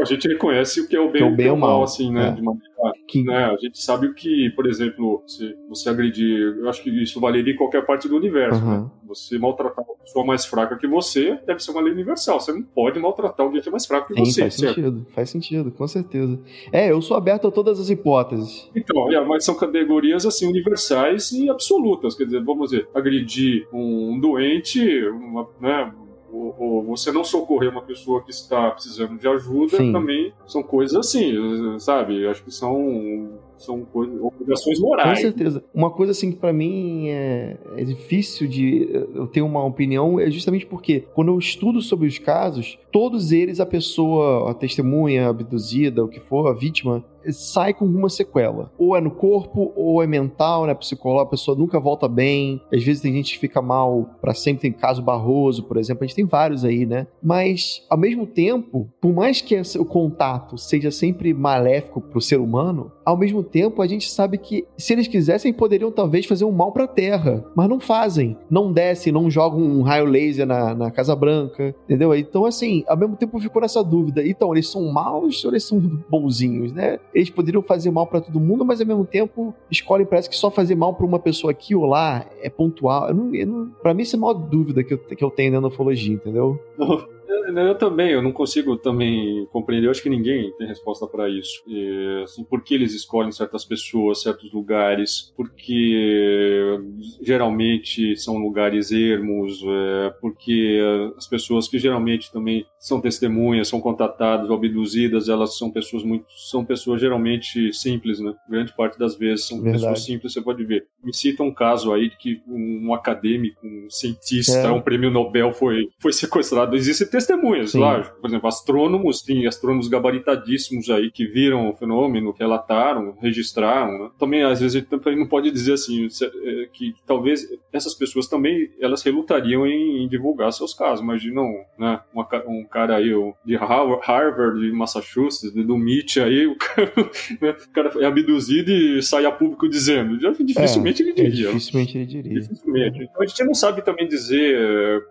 A gente reconhece o que é o bem, que é o bem e o mal, assim, né? É. De maneira que... né? A gente sabe o que, por exemplo, se você agredir, eu acho que isso valeria em qualquer parte do universo, uhum. né? Você maltratar uma pessoa mais fraca que você deve ser uma lei universal. Você não pode maltratar alguém que é mais fraco que Sim, você. Faz certo? sentido, faz sentido, com certeza. É, eu sou aberto a todas as hipóteses. Então, é, mas são categorias assim universais e absolutas. Quer dizer, vamos dizer, agredir um doente, uma, né? ou, ou, você não socorrer uma pessoa que está precisando de ajuda, Sim. também são coisas assim, sabe? Acho que são são obrigações morais. Com certeza. Uma coisa assim que para mim é, é, difícil de eu ter uma opinião é justamente porque quando eu estudo sobre os casos, todos eles a pessoa, a testemunha, a abduzida, o que for, a vítima, sai com alguma sequela. Ou é no corpo, ou é mental, né? Psicológico, a pessoa nunca volta bem. Às vezes tem gente que fica mal para sempre. Tem caso Barroso, por exemplo. A gente tem vários aí, né? Mas, ao mesmo tempo, por mais que o contato seja sempre maléfico pro ser humano, ao mesmo tempo a gente sabe que se eles quisessem, poderiam talvez fazer um mal pra Terra. Mas não fazem. Não descem, não jogam um raio laser na, na Casa Branca, entendeu? Então, assim, ao mesmo tempo ficou nessa dúvida. Então, eles são maus ou eles são bonzinhos, né? Eles poderiam fazer mal para todo mundo, mas ao mesmo tempo escolhem, parece que só fazer mal para uma pessoa aqui ou lá é pontual. Eu não, eu não, pra mim, isso é a maior dúvida que eu, que eu tenho na ufologia, entendeu? Eu também, eu não consigo também compreender. Eu acho que ninguém tem resposta para isso. E, assim, por que eles escolhem certas pessoas, certos lugares? Porque geralmente são lugares ermos, é, porque as pessoas que geralmente também são testemunhas, são contatadas, abduzidas, elas são pessoas muito, são pessoas geralmente simples, né? Grande parte das vezes são Verdade. pessoas simples, você pode ver. Me cita um caso aí de que um acadêmico, um cientista, é. um prêmio Nobel foi, foi sequestrado. Existe testemunhas, Sim. lógico. Por exemplo, astrônomos, tem astrônomos gabaritadíssimos aí que viram o fenômeno, relataram, registraram. Né? Também, às vezes, a gente também não pode dizer assim, é, que talvez essas pessoas também, elas relutariam em, em divulgar seus casos. Imaginam, né, uma, um cara aí de Harvard, de Massachusetts, do MIT aí, o cara, né, o cara é abduzido e sai a público dizendo. Dificilmente é, ele diria. É, dificilmente ele diria. Dificilmente. Então a gente não sabe também dizer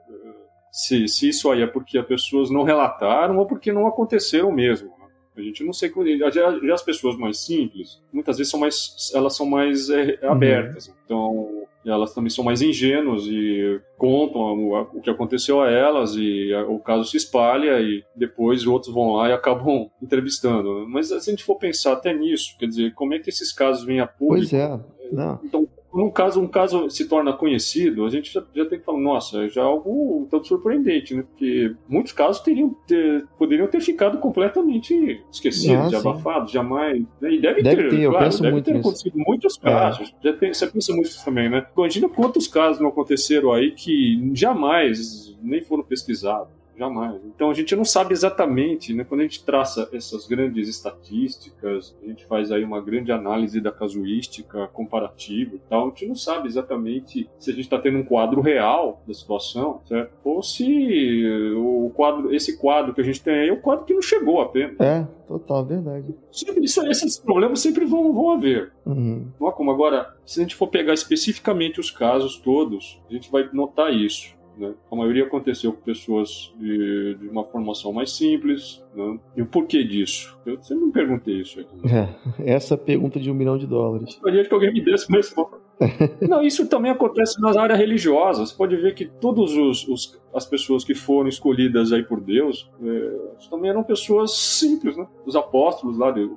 se, se isso aí é porque as pessoas não relataram ou porque não aconteceram mesmo. Né? A gente não sei já, já, as pessoas mais simples, muitas vezes são mais, elas são mais é, uhum. abertas. Uhum. Então, elas também são mais ingênuas e contam o, o que aconteceu a elas e a, o caso se espalha e depois outros vão lá e acabam entrevistando. Mas se a gente for pensar até nisso, quer dizer, como é que esses casos vêm a público? Pois é. Não. Então, um caso, um caso se torna conhecido, a gente já, já tem que falar, nossa, já é algo tanto surpreendente, né? Porque muitos casos teriam ter, poderiam ter ficado completamente esquecidos, ah, abafados, jamais. Né? E deve, deve ter, ter claro, penso deve muito ter acontecido muitos é. casos. É. Já tem, você pensa muito também, né? Imagina quantos casos não aconteceram aí que jamais nem foram pesquisados jamais. Então a gente não sabe exatamente, né? Quando a gente traça essas grandes estatísticas, a gente faz aí uma grande análise da casuística comparativa e tal, a gente não sabe exatamente se a gente está tendo um quadro real da situação, certo? Ou se o quadro, esse quadro que a gente tem aí é o quadro que não chegou apenas. É, total, verdade. Sempre, isso, esses problemas sempre vão, vão haver. Uhum. Não é como agora, se a gente for pegar especificamente os casos todos, a gente vai notar isso. Né? A maioria aconteceu com pessoas de, de uma formação mais simples. Né? E o porquê disso? Eu sempre me perguntei isso. Aqui. É, essa pergunta de um milhão de dólares. Gostaria que alguém me desse uma resposta. Não, isso também acontece na área religiosa. Você pode ver que todas as pessoas que foram escolhidas aí por Deus é, também eram pessoas simples, né? Os apóstolos lá de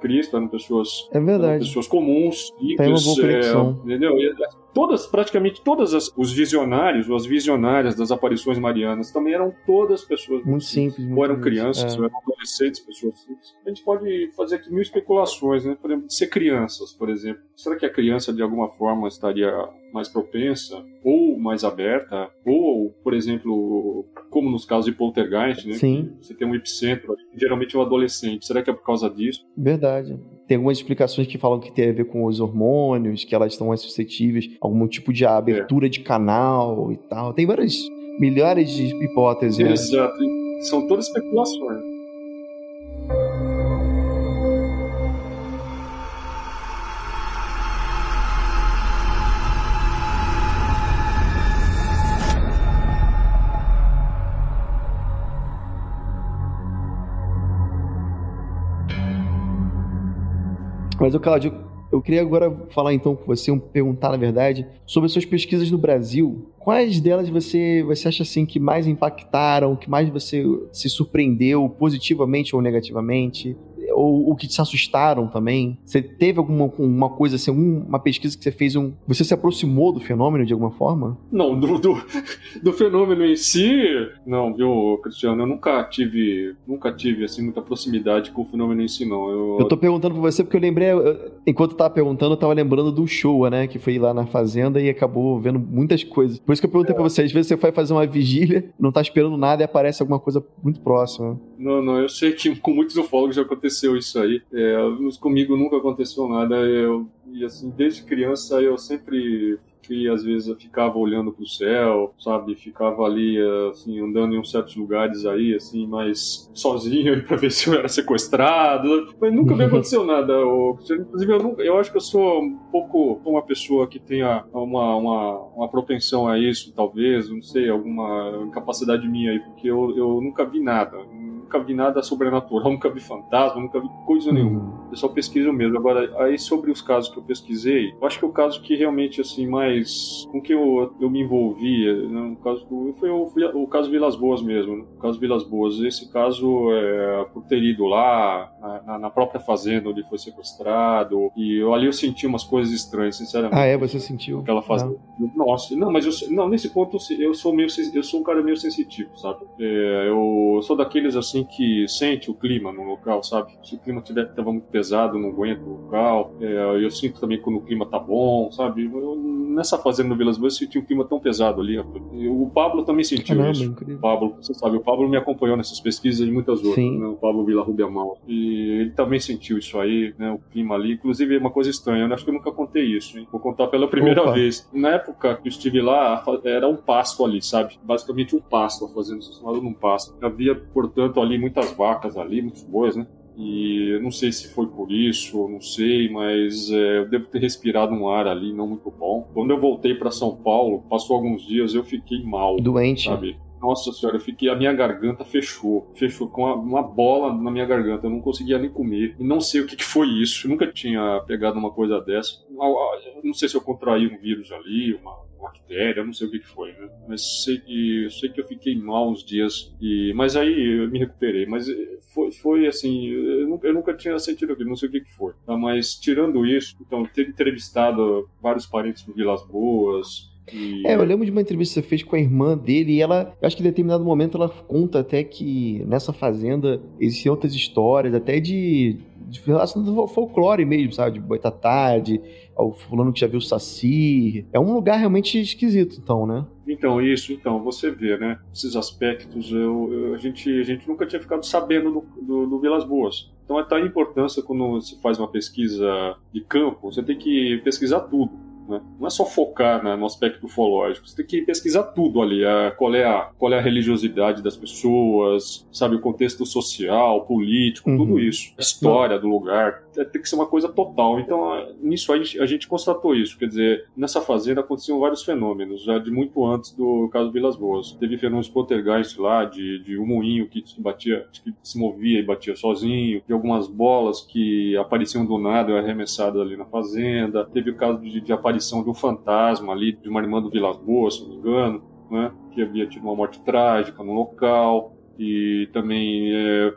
Cristo eram pessoas, é. Eram pessoas comuns, simples, Tem uma boa é, entendeu? E, todas, praticamente todas as, os visionários ou as visionárias das aparições marianas também eram todas pessoas muito simples, simples ou eram crianças, é. ou eram adolescentes, pessoas simples. A gente pode fazer aqui mil especulações, né? Por exemplo, de ser crianças, por exemplo. Será que a criança de alguma forma estaria mais propensa ou mais aberta, ou, por exemplo, como nos casos de poltergeist, né? Sim. Você tem um epicentro, geralmente é um adolescente. Será que é por causa disso? Verdade. Tem algumas explicações que falam que tem a ver com os hormônios, que elas estão mais suscetíveis a algum tipo de abertura é. de canal e tal. Tem várias milhares de hipóteses. Né? Exato. São todas especulações. Mas, o Claudio, eu queria agora falar então com você, perguntar na verdade, sobre as suas pesquisas no Brasil. Quais delas você, você acha assim que mais impactaram, que mais você se surpreendeu positivamente ou negativamente? Ou o que te assustaram também? Você teve alguma uma coisa assim, uma pesquisa que você fez, um, você se aproximou do fenômeno de alguma forma? Não, do, do, do fenômeno em si, não, viu, Cristiano? Eu nunca tive, nunca tive assim muita proximidade com o fenômeno em si, não. Eu, eu tô perguntando pra você porque eu lembrei, enquanto eu tava perguntando, eu tava lembrando do show, né, que foi lá na fazenda e acabou vendo muitas coisas. Por isso que eu perguntei é. pra você, às vezes você vai fazer uma vigília, não tá esperando nada e aparece alguma coisa muito próxima. Não, não, eu sei que com muitos ufólogos já aconteceu isso aí. É, comigo nunca aconteceu nada. Eu, e assim, desde criança eu sempre que às vezes eu ficava olhando para o céu, sabe? Ficava ali, assim, andando em uns certos lugares aí, assim, mais sozinho para ver se eu era sequestrado. Mas nunca me aconteceu nada. Inclusive, eu, nunca, eu acho que eu sou um pouco uma pessoa que tenha uma, uma, uma propensão a isso, talvez, não sei, alguma incapacidade minha aí, porque eu, eu nunca vi nada nunca vi nada sobrenatural, nunca vi fantasma, nunca vi coisa uhum. nenhuma. Eu só pesquiso mesmo. Agora, aí sobre os casos que eu pesquisei, eu acho que o caso que realmente, assim, mais com que eu, eu me envolvi, né, caso do, foi o, o, caso Vilas Boas mesmo, né? o caso Vilas Boas. Esse caso, é, por ter ido lá, na, na, própria fazenda onde foi sequestrado. E eu, ali eu senti umas coisas estranhas, sinceramente. Ah, é? Você sentiu? Aquela fazenda. Não. Nossa, não, mas eu, não, nesse ponto eu sou meio eu sou um cara meio sensitivo, sabe? É, eu sou daqueles assim que sente o clima no local, sabe? Se o clima tiver tava muito pesado, não aguento o local. É, eu sinto também quando o clima tá bom, sabe? Eu, nessa fazenda no Vilas Boas eu senti um clima tão pesado ali. O Pablo também sentiu Caramba, isso. Incrível. O Pablo, você sabe, o Pablo me acompanhou nessas pesquisas e muitas outras, né? O Pablo Vila Rubiamal. E ele também sentiu isso aí, né? O clima ali. Inclusive, é uma coisa estranha, eu acho que eu nunca contei isso, hein? Vou contar pela primeira Opa. vez. Na época que eu estive lá, era um pasto ali, sabe? Basicamente um pasto, a fazenda transformada num pasto. Havia, portanto, ali muitas vacas ali, muitos bois, né? E eu não sei se foi por isso, não sei, mas é, eu devo ter respirado um ar ali não muito bom. Quando eu voltei para São Paulo, passou alguns dias, eu fiquei mal. Doente. Sabe? Nossa senhora, eu fiquei, a minha garganta fechou. Fechou com uma, uma, bola na minha garganta. Eu não conseguia nem comer. E não sei o que, que foi isso. Eu nunca tinha pegado uma coisa dessa. Não sei se eu contraí um vírus ali, uma, bactéria, eu não sei o que, foi, né? Mas sei que, sei que eu fiquei mal uns dias. E, mas aí eu me recuperei. Mas foi, foi assim, eu nunca, eu nunca tinha sentido aquilo, não sei o que foi. Tá? Mas tirando isso, então, ter entrevistado vários parentes do Vilas Boas, e... É, eu lembro de uma entrevista que você fez com a irmã dele e ela, acho que em determinado momento ela conta até que nessa fazenda existiam outras histórias, até de, de relação do folclore mesmo, sabe? De boitatá, de ao fulano que já viu o Saci. É um lugar realmente esquisito, então, né? Então, isso, então, você vê, né? Esses aspectos, eu, eu, a, gente, a gente nunca tinha ficado sabendo do, do, do Vilas Boas. Então é tal importância quando se faz uma pesquisa de campo, você tem que pesquisar tudo né? Não é só focar né, no aspecto ufológico, você tem que pesquisar tudo ali, a, qual, é a, qual é a religiosidade das pessoas, sabe, o contexto social, político, uhum. tudo isso, a história do lugar, é, tem que ser uma coisa total. Então, nisso aí a gente constatou isso, quer dizer, nessa fazenda aconteciam vários fenômenos, já de muito antes do caso Vilas Boas. Teve fenômenos poltergeist lá, de, de um moinho que batia, que se movia e batia sozinho, de algumas bolas que apareciam do nada e arremessadas ali na fazenda. Teve o caso de, de aparição aparição de um fantasma ali, de uma irmã do Vilas Boas, se não me engano, né, que havia tido uma morte trágica no local, e também é,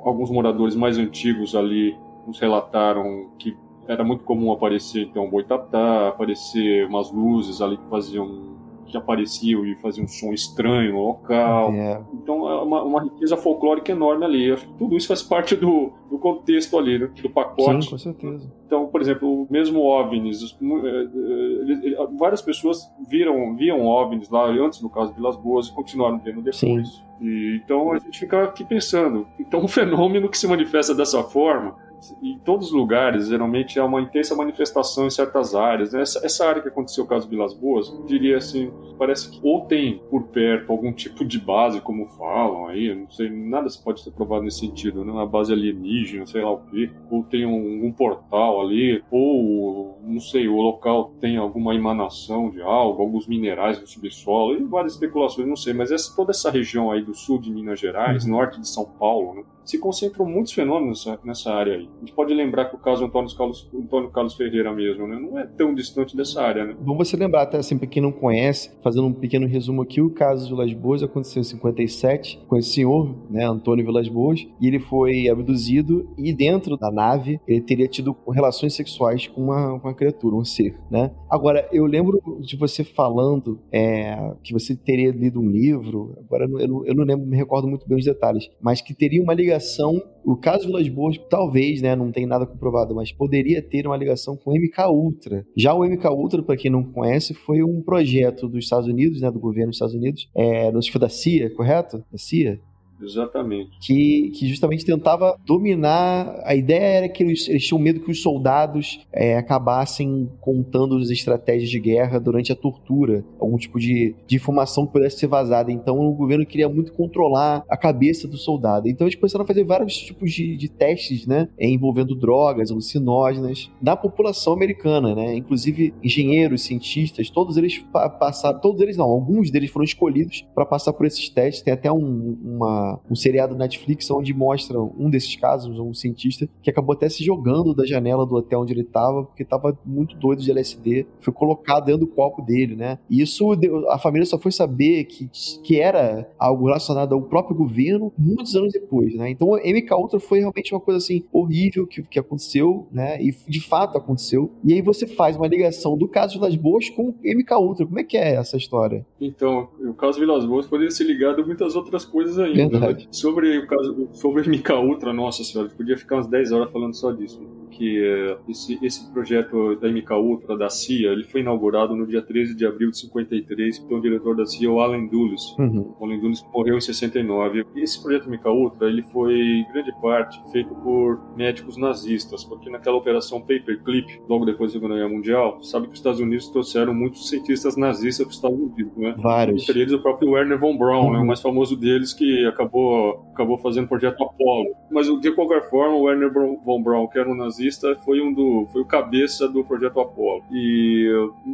alguns moradores mais antigos ali nos relataram que era muito comum aparecer então um boitatá, aparecer umas luzes ali que faziam que apareciam e faziam um som estranho no local. É. Então é uma, uma, riqueza folclórica enorme ali. Tudo isso faz parte do, do contexto ali, né? do pacote. Sim, com certeza. Então, por exemplo, mesmo OVNIs, é, é, várias pessoas viram, viam OVNIs lá antes, no caso de Vilas Boas, e continuaram vendo depois. Sim. E, então a gente fica aqui pensando. Então, um fenômeno que se manifesta dessa forma em todos os lugares, geralmente há uma intensa manifestação em certas áreas. Né? Essa, essa, área que aconteceu o caso de Vilas Boas, diria assim, parece que ou tem por perto algum tipo de base, como falam aí, não sei, nada se pode ser provado nesse sentido, né? uma base alienígena, sei lá o quê, ou tem um, um portal ali, ou, não sei, o local tem alguma emanação de algo, alguns minerais no subsolo, e várias especulações, não sei, mas essa, toda essa região aí do sul de Minas Gerais, uhum. norte de São Paulo, né? Se concentram muitos fenômenos nessa área aí. A gente pode lembrar que o caso Antônio Carlos, Antônio Carlos Ferreira mesmo, né? Não é tão distante dessa área, né? Bom você lembrar, até assim, para quem não conhece, fazendo um pequeno resumo aqui, o caso de Vilas Boas aconteceu em 57 com esse senhor, né, Antônio Vilas Boas, e ele foi abduzido e dentro da nave ele teria tido relações sexuais com uma, uma criatura, um ser, né? Agora, eu lembro de você falando é, que você teria lido um livro, agora eu não, eu não lembro, me recordo muito bem os detalhes, mas que teria uma ligação ligação. O caso Vilas Boas, talvez, né, não tem nada comprovado, mas poderia ter uma ligação com o MK Ultra. Já o MK Ultra, para quem não conhece, foi um projeto dos Estados Unidos, né, do governo dos Estados Unidos, é, no da CIA, correto? Da CIA? Exatamente. Que, que justamente tentava dominar. A ideia era que eles, eles tinham medo que os soldados é, acabassem contando as estratégias de guerra durante a tortura, algum tipo de, de informação que pudesse ser vazada. Então o governo queria muito controlar a cabeça do soldado. Então eles começaram a fazer vários tipos de, de testes, né? Envolvendo drogas, alucinógenas, na população americana, né? Inclusive engenheiros, cientistas, todos eles passaram. Todos eles não, alguns deles foram escolhidos para passar por esses testes. Tem até um, uma um seriado Netflix onde mostra um desses casos, um cientista que acabou até se jogando da janela do hotel onde ele estava, porque estava muito doido de LSD, foi colocado dentro do copo dele, né? E isso a família só foi saber que, que era algo relacionado ao próprio governo muitos anos depois, né? Então, MK Ultra foi realmente uma coisa assim horrível que, que aconteceu, né? E de fato aconteceu. E aí você faz uma ligação do caso de Las Boas com MK Ultra. Como é que é essa história? Então, o caso de Las Boas poderia ser ligado a muitas outras coisas ainda. Né? Sobre o caso sobre MK Ultra, nossa senhora, podia ficar umas 10 horas falando só disso. Que uh, esse, esse projeto da MK Ultra, da CIA, ele foi inaugurado no dia 13 de abril de 53 pelo diretor da CIA, o Alan Dulles. Uhum. O Alan Dulles morreu em 69. E esse projeto MK Ultra, ele foi, em grande parte, feito por médicos nazistas, porque naquela operação Paperclip, logo depois da Segunda Guerra Mundial, sabe que os Estados Unidos trouxeram muitos cientistas nazistas para os Estados Unidos, né? Vários. Entre eles o próprio Werner von Braun, uhum. né? o mais famoso deles que acabou, acabou fazendo o projeto Apollo. Mas de qualquer forma, o Werner von Braun, que era um nazista, foi um do, foi o cabeça do projeto Apollo. E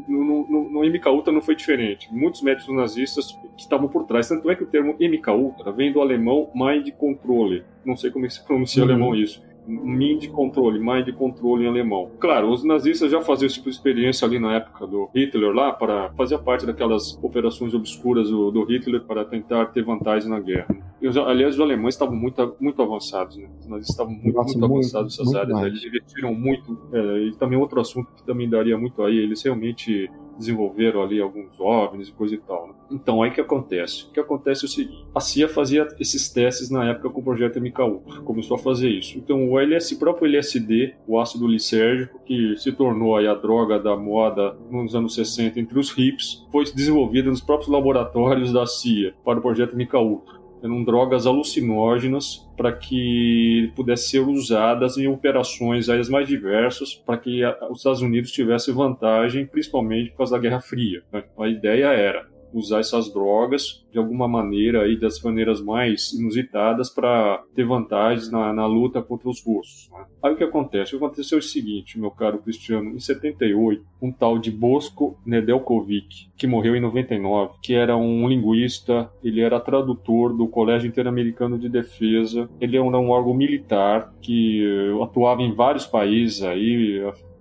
no, no, no MK Ultra não foi diferente. Muitos médicos nazistas que estavam por trás. Tanto é que o termo MK Ultra vem do alemão Mind Control. Não sei como é que se pronuncia uhum. alemão isso Mind Control, Mind Control em alemão. Claro, os nazistas já faziam esse tipo de experiência ali na época do Hitler lá, para fazer parte daquelas operações obscuras do, do Hitler para tentar ter vantagem na guerra. E, aliás, os alemães estavam muito, muito avançados, né? Os nazistas estavam muito, Nossa, muito, muito avançados nessas áreas. Né? Eles investiram muito, é, e também outro assunto que também daria muito aí, eles realmente desenvolveram ali alguns OVNIs e coisa e tal. Né? Então, aí que acontece? O que acontece é o seguinte, a CIA fazia esses testes na época com o projeto MK Ultra, começou a fazer isso. Então, o LS, próprio LSD, o ácido lisérgico, que se tornou aí a droga da moda nos anos 60 entre os hips, foi desenvolvido nos próprios laboratórios da CIA para o projeto MK Ultra eram drogas alucinógenas para que pudessem ser usadas em operações as mais diversas para que os Estados Unidos tivessem vantagem, principalmente por causa da Guerra Fria. Né? A ideia era usar essas drogas de alguma maneira aí das maneiras mais inusitadas para ter vantagens na, na, luta contra os russos. Né? Aí o que acontece? O que aconteceu é o seguinte, meu caro Cristiano, em 78, um tal de Bosco Nedelkovic, que morreu em 99, que era um linguista, ele era tradutor do Colégio Interamericano de Defesa, ele era um órgão militar que atuava em vários países aí,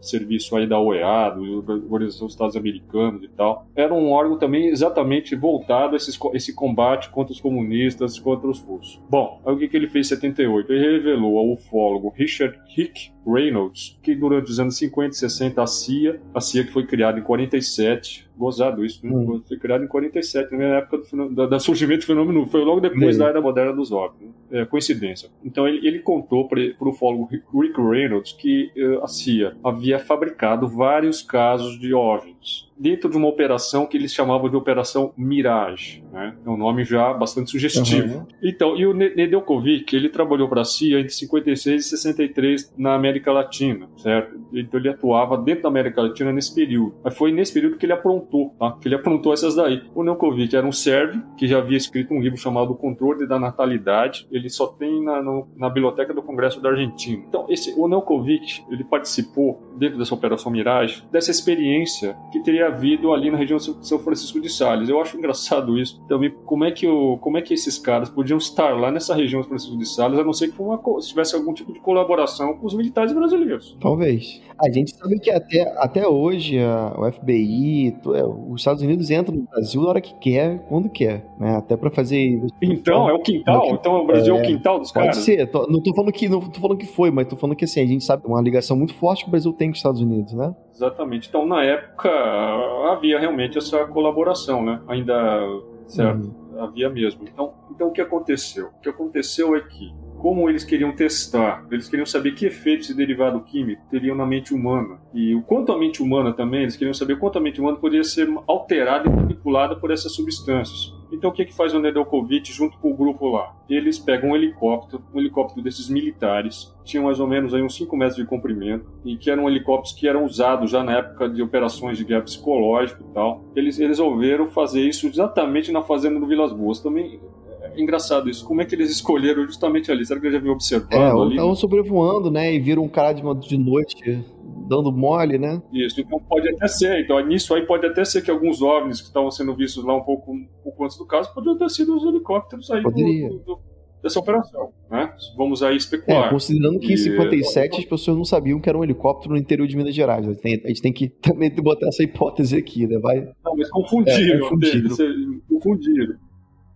serviço aí da OEA, do Organização dos Estados Americanos e tal, era um órgão também exatamente voltado a esses, esse combate contra os comunistas, contra os russos. Bom, aí o que, que ele fez em 78? Ele revelou ao ufólogo Richard Hick Reynolds, que durante os anos 50 e 60 a CIA, a CIA que foi criada em 47, gozado isso? Hum. foi criada em 47, na época do, da, surgimento do fenômeno, foi logo depois da era moderna dos OVNIs, né? é, coincidência. Então ele, ele contou para o ufólogo Rick Reynolds que uh, a CIA havia fabricado vários casos de OVNIs dentro de uma operação que eles chamavam de Operação Mirage, né? É um nome já bastante sugestivo. Uhum. Então, e o Nedeljkovic, ele trabalhou para a CIA entre 56 e 63 na América Latina, certo? Então ele atuava dentro da América Latina nesse período. Mas foi nesse período que ele aprontou, tá? Que ele aprontou essas daí. O Nedeljkovic era um sérvio que já havia escrito um livro chamado Controle da Natalidade. Ele só tem na, no, na biblioteca do Congresso da Argentina. Então, esse, o Nedeljkovic, ele participou dentro dessa Operação Mirage dessa experiência que teria havido ali na região de São Francisco de Sales. Eu acho engraçado isso. Também como é que o, como é que esses caras podiam estar lá nessa região de São Francisco de Sales, a não ser que uma, se tivesse algum tipo de colaboração com os militares brasileiros. Talvez. A gente sabe que até, até hoje a, o FBI, é, os Estados Unidos entram no Brasil na hora que quer, quando quer, né? Até para fazer. Então, é o quintal. Então o Brasil é, é o quintal dos pode caras. Pode ser. Tô, não tô falando que não tô falando que foi, mas tô falando que assim a gente sabe uma ligação muito forte que o Brasil tem com os Estados Unidos, né? Exatamente. Então, na época, havia realmente essa colaboração, né? Ainda, certo? Uhum. Havia mesmo. Então, então, o que aconteceu? O que aconteceu é que como eles queriam testar, eles queriam saber que efeitos esse derivado químico teriam na mente humana. E o quanto a mente humana também, eles queriam saber quanto a mente humana poderia ser alterada e manipulada por essas substâncias. Então o que, que faz o Nedeljkovic junto com o grupo lá? Eles pegam um helicóptero, um helicóptero desses militares, tinha mais ou menos aí uns 5 metros de comprimento, e que eram helicópteros que eram usados já na época de operações de guerra psicológica e tal. Eles, eles resolveram fazer isso exatamente na fazenda do Vilas Boas. Também engraçado isso. Como é que eles escolheram justamente ali? Será que eles já vinham observando é, ali? Estavam sobrevoando, né? E viram um cara de, de noite dando mole, né? Isso, então pode até ser. Então nisso aí pode até ser que alguns OVNIs que estavam sendo vistos lá um pouco, um pouco antes do caso, podiam ter sido os helicópteros aí Poderia. Do, do, dessa operação, né? Vamos aí especular. É, considerando que em 57 as pessoas não sabiam que era um helicóptero no interior de Minas Gerais. A gente, a gente tem que também botar essa hipótese aqui, né? Vai... Não, mas confundiram, é, confundiram. confundiram.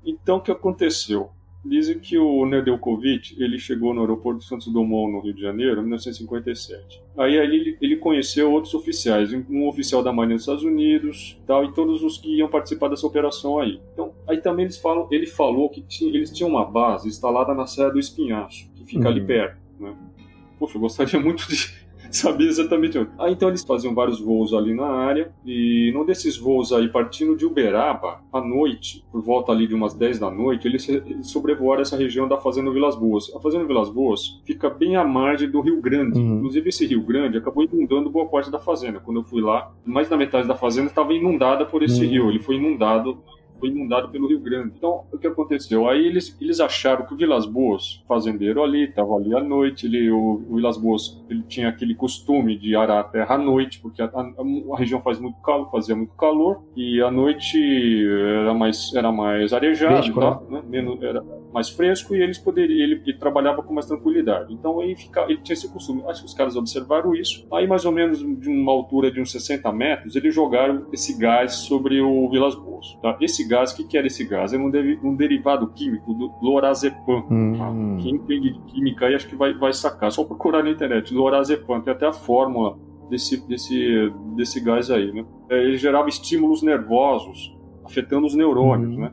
Então, o que aconteceu? Dizem que o Nedeljkovic ele chegou no aeroporto de Santos Dumont, no Rio de Janeiro, em 1957. Aí ele, ele conheceu outros oficiais, um oficial da Marinha dos Estados Unidos, tal, e todos os que iam participar dessa operação aí. Então, aí também eles falam, ele falou que tinha, eles tinham uma base instalada na Serra do Espinhaço, que fica uhum. ali perto. Né? Poxa, eu gostaria muito de, sabia exatamente onde. Ah, então eles faziam vários voos ali na área, e num desses voos aí, partindo de Uberaba, à noite, por volta ali de umas 10 da noite, eles sobrevoaram essa região da Fazenda Vilas Boas. A Fazenda Vilas Boas fica bem à margem do Rio Grande. Uhum. Inclusive, esse Rio Grande acabou inundando boa parte da fazenda. Quando eu fui lá, mais da metade da fazenda estava inundada por esse uhum. rio. Ele foi inundado foi inundado pelo Rio Grande. Então, o que aconteceu? Aí eles, eles acharam que o Vilas Boas, fazendeiro ali, estava ali à noite, ele, o, o Vilas Boas ele tinha aquele costume de arar a terra à noite, porque a, a, a, região faz muito calor, fazia muito calor, e à noite era mais, era mais arejado, tá? né? Menos, era mais fresco, e eles poderiam, ele, ele trabalhava com mais tranquilidade. Então, ele, fica, ele tinha esse costume. Acho que os caras observaram isso. Aí, mais ou menos de uma altura de uns 60 metros, eles jogaram esse gás sobre o Vilas Boas. Tá? Esse gás, o que, que era esse gás? Era um, de, um derivado químico do lorazepam. Hum. Tá? Quem entende de química aí acho que vai, vai sacar. Só procurar na internet, lorazepam, tem até a fórmula desse, desse, desse gás aí. Né? É, ele gerava estímulos nervosos, afetando os neurônios, hum. né?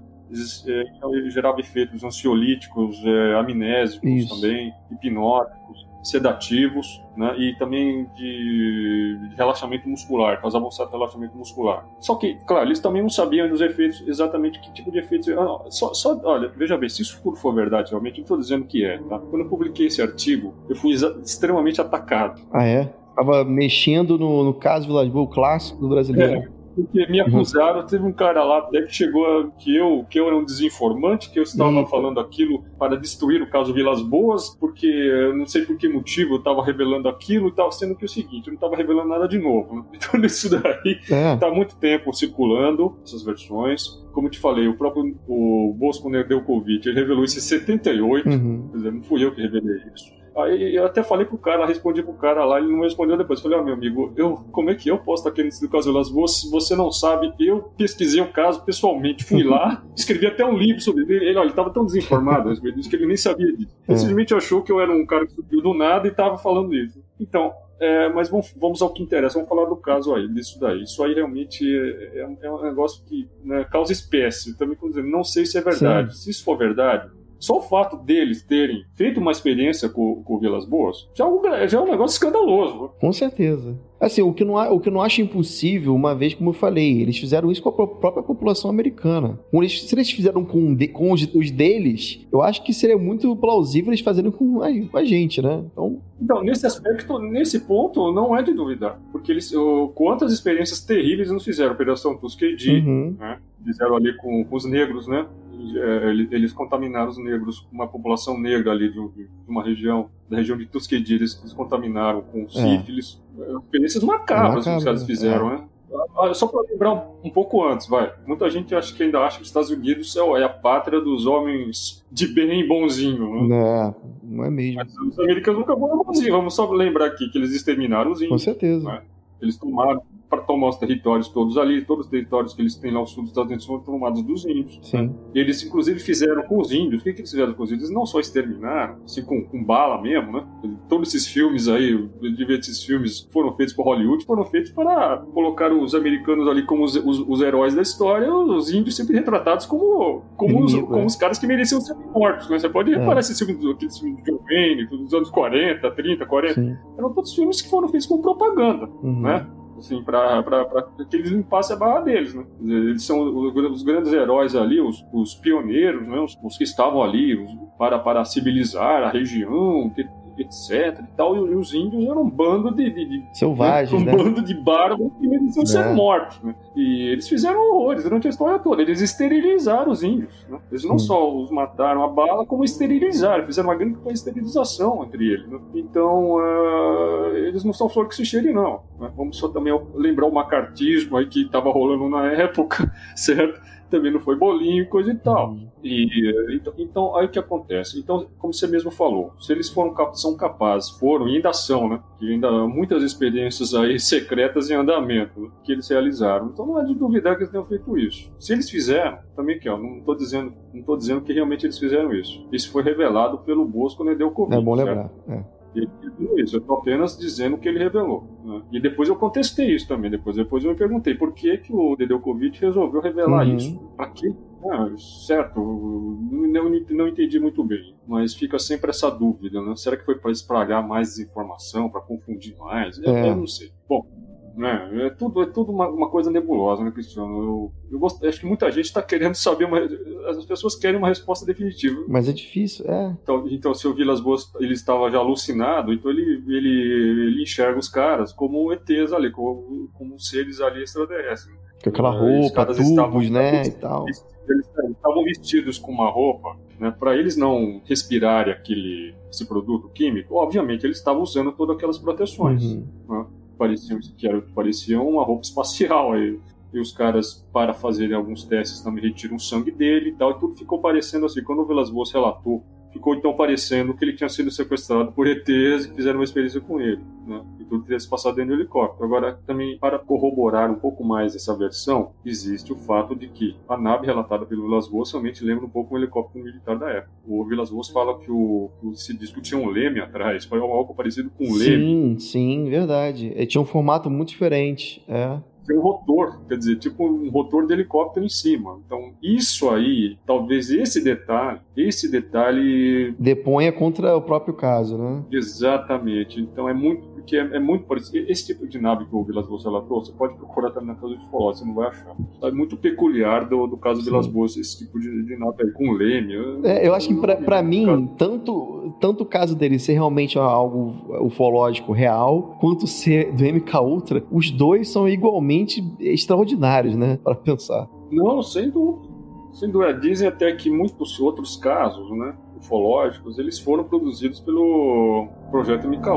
É, então, ele gerava efeitos ansiolíticos, é, amnésicos Isso. também, hipnóticos sedativos né, e também de, de, relaxamento muscular, causavam certo relaxamento muscular. Só que, claro, eles também não sabiam dos efeitos, exatamente que tipo de efeitos. Ah, só, só, olha, veja bem, se isso for verdade, realmente, não estou dizendo que é. Tá? Quando eu publiquei esse artigo, eu fui extremamente atacado. Ah, é? Tava mexendo no, no caso Vilas Boas clássico do brasileiro. É porque me acusaram, teve um cara lá até que chegou a, que eu que eu era um desinformante, que eu estava uhum. falando aquilo para destruir o caso Vilas Boas, porque eu não sei por que motivo eu estava revelando aquilo e estava sendo que o seguinte, eu não estava revelando nada de novo. Né? Então isso daí está é. há muito tempo circulando, essas versões. Como eu te falei, o próprio o Bosco Nedelkovic, ele revelou isso em 78, uhum. quer dizer, não fui eu que revelei isso. Aí eu até falei pro cara, respondi pro cara lá, ele não respondeu depois. Falei, ó, oh, meu amigo, eu, como é que eu posso estar aqui nesse caso Las Boas você não sabe? Eu pesquisei o caso pessoalmente, fui lá, escrevi até um livro sobre ele. Ele, olha, ele tava tão desinformado, ele disse que ele nem sabia disso. Ele é. simplesmente achou que eu era um cara que subiu do nada e tava falando isso. Então, é, mas vamos, vamos, ao que interessa, vamos falar do caso aí, disso daí. Isso aí realmente é, é, é um negócio que né, causa espécie. Também, dizer, não sei se é verdade. Sim. Se isso for verdade, só o fato deles terem feito uma experiência com, com Vilas Boas já é, já é um negócio escandaloso. Com certeza. Assim, o que, não, o que eu não acho impossível, uma vez, como eu falei, eles fizeram isso com a própria população americana. Se eles fizeram com, com os, os, deles, eu acho que seria muito plausível eles fazerem com a, com a gente, né? Então... então, nesse aspecto, nesse ponto, não é de duvidar. Porque eles, quantas experiências terríveis nos fizeram? Operação Tuskegee, uhum. né? Fizeram ali com, com os negros, né? É, eles contaminaram os negros, uma população negra ali de, uma região, da região de Tuskegee, eles, contaminaram com é. sífilis. É. Experiências macabras que os caras fizeram, é. né? Só para lembrar um pouco antes, vai. Muita gente acha que ainda acha que os Estados Unidos é a pátria dos homens de bem e bonzinho. Né? É, não é mesmo. Mas os americanos nunca foram bonzinhos. Vamos só lembrar aqui que eles exterminaram os índios. Com certeza. Né? Eles tomaram para tomar os territórios todos ali, todos os territórios que eles têm lá ao sul dos Estados Unidos foram tomados dos índios. Sim. Eles, inclusive, fizeram com os índios. O que, que eles fizeram com os índios? Eles não só exterminaram, assim, com, com bala mesmo, né? Todos esses filmes aí, de ver esses filmes foram feitos por Hollywood, foram feitos para colocar os americanos ali como os, os, os heróis da história, os índios sempre retratados como, como, os, como é. os caras que mereciam ser mortos, né? Você pode é. reparar esses filmes, aqueles filmes de John Wayne, dos anos 40, 30, 40. Sim. Eram todos filmes que foram feitos com propaganda, uhum. né? Assim, para que eles limpassem a barra deles, né? Eles são os, grandes heróis ali, os, os pioneiros, né? Os, os, que estavam ali os, para, para civilizar a região, etc e tal, e os índios eram um bando de... de, de Selvagens, um né? bando de bárbaros que mereciam é. ser mortos, né? E eles fizeram horrores durante a história toda, eles esterilizaram os índios, né? Eles não só os mataram a bala, como esterilizaram, fizeram uma grande esterilização entre eles, né? Então, uh, eles não são flor que se cheire, não. Né? Vamos só também lembrar o macartismo aí que estava rolando na época, certo? Também não foi bolinho e coisa e tal. Uhum. E, então, então, aí o que acontece? Então, como você mesmo falou, se eles foram são capazes, foram e ainda são, né? Que ainda há muitas experiências aí secretas em andamento que eles realizaram. Então não é de duvidar que eles tenham feito isso. Se eles fizeram, também que ó, não estou dizendo, não tô dizendo que realmente eles fizeram isso. Isso foi revelado pelo Bosco quando ele deu Covid. É bom lembrar. É. Ele revelou isso, eu estou apenas dizendo o que ele revelou. Né? E depois eu contestei isso também. Depois, depois eu me perguntei por que, que o Dedeukovic resolveu revelar uhum. isso. Para quê? Ah, certo, não, não entendi muito bem, mas fica sempre essa dúvida, né? Será que foi para espalhar mais desinformação, para confundir mais? É. Eu não sei. Bom, é, é tudo, é tudo uma, uma, coisa nebulosa, né, Cristiano? Eu, eu gosto, acho que muita gente está querendo saber, uma, as pessoas querem uma resposta definitiva. Mas é difícil, é. Então, então se o Vilas Boas ele estava já alucinado, então ele, ele, ele enxerga os caras como ETs ali, como, como seres ali extraterrestres. Com aquela roupa, tubos, estavam, né, e tal. Eles estavam vestidos com uma roupa, né, para eles não respirarem aquele esse produto químico, obviamente eles estavam usando todas aquelas proteções. Uhum. Né? Pareciam, que era, pareciam uma roupa espacial. Aí, e os caras, para fazerem alguns testes, também retiram sangue dele e tal, e tudo ficou parecendo assim. Quando o Velas Boas relatou, ficou então parecendo que ele tinha sido sequestrado por ETs e fizeram uma experiência com ele, né? E tudo teria se passado dentro do helicóptero. Agora, também, para corroborar um pouco mais essa versão, existe o fato de que a nave relatada pelo Vilas Boas somente lembra um pouco um helicóptero militar da época. O Vilas Boas fala que o, o se tinha um leme atrás, foi algo parecido com um leme. Sim, sim, verdade. Ele tinha um formato muito diferente, é tem um rotor, quer dizer, tipo um rotor de helicóptero em cima. Então, isso aí, talvez esse detalhe, esse detalhe. Deponha contra o próprio caso, né? Exatamente. Então é muito porque é, é, muito parecido. Esse tipo de nave que o Vilas Boas relatou, você pode procurar também na casa de Foló, você não vai achar. É muito peculiar do, do caso de Vilas Boas, esse tipo de, de nave aí, com leme. É, eu acho que para mim, tanto, tanto o caso dele ser realmente algo ufológico real, quanto ser do MK Ultra, os dois são igualmente extraordinários, né? Para pensar. Não, sem dúvida. Sem dúvida. Dizem até que muitos outros casos, né? Ufológicos, eles foram produzidos pelo projeto MK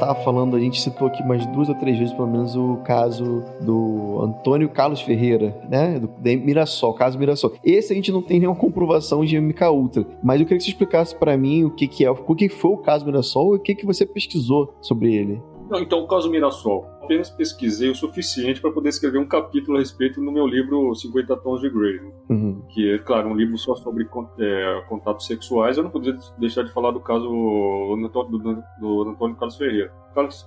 estava falando, a gente citou aqui mais duas ou três vezes, pelo menos, o caso do Antônio Carlos Ferreira, né? Do, de Mirassol, caso Mirassol. Esse a gente não tem nenhuma comprovação de MK Ultra, mas eu queria que você explicasse para mim o que, que é, o que foi o caso Mirassol e o que, que você pesquisou sobre ele. Não, então, o caso Mirassol apenas pesquisei o suficiente para poder escrever um capítulo a respeito no meu livro 50 Tons de Grey, uhum. que é, claro, um livro só sobre é, contatos sexuais. Eu não podia deixar de falar do caso do, do, do, do Antônio Carlos Ferreira.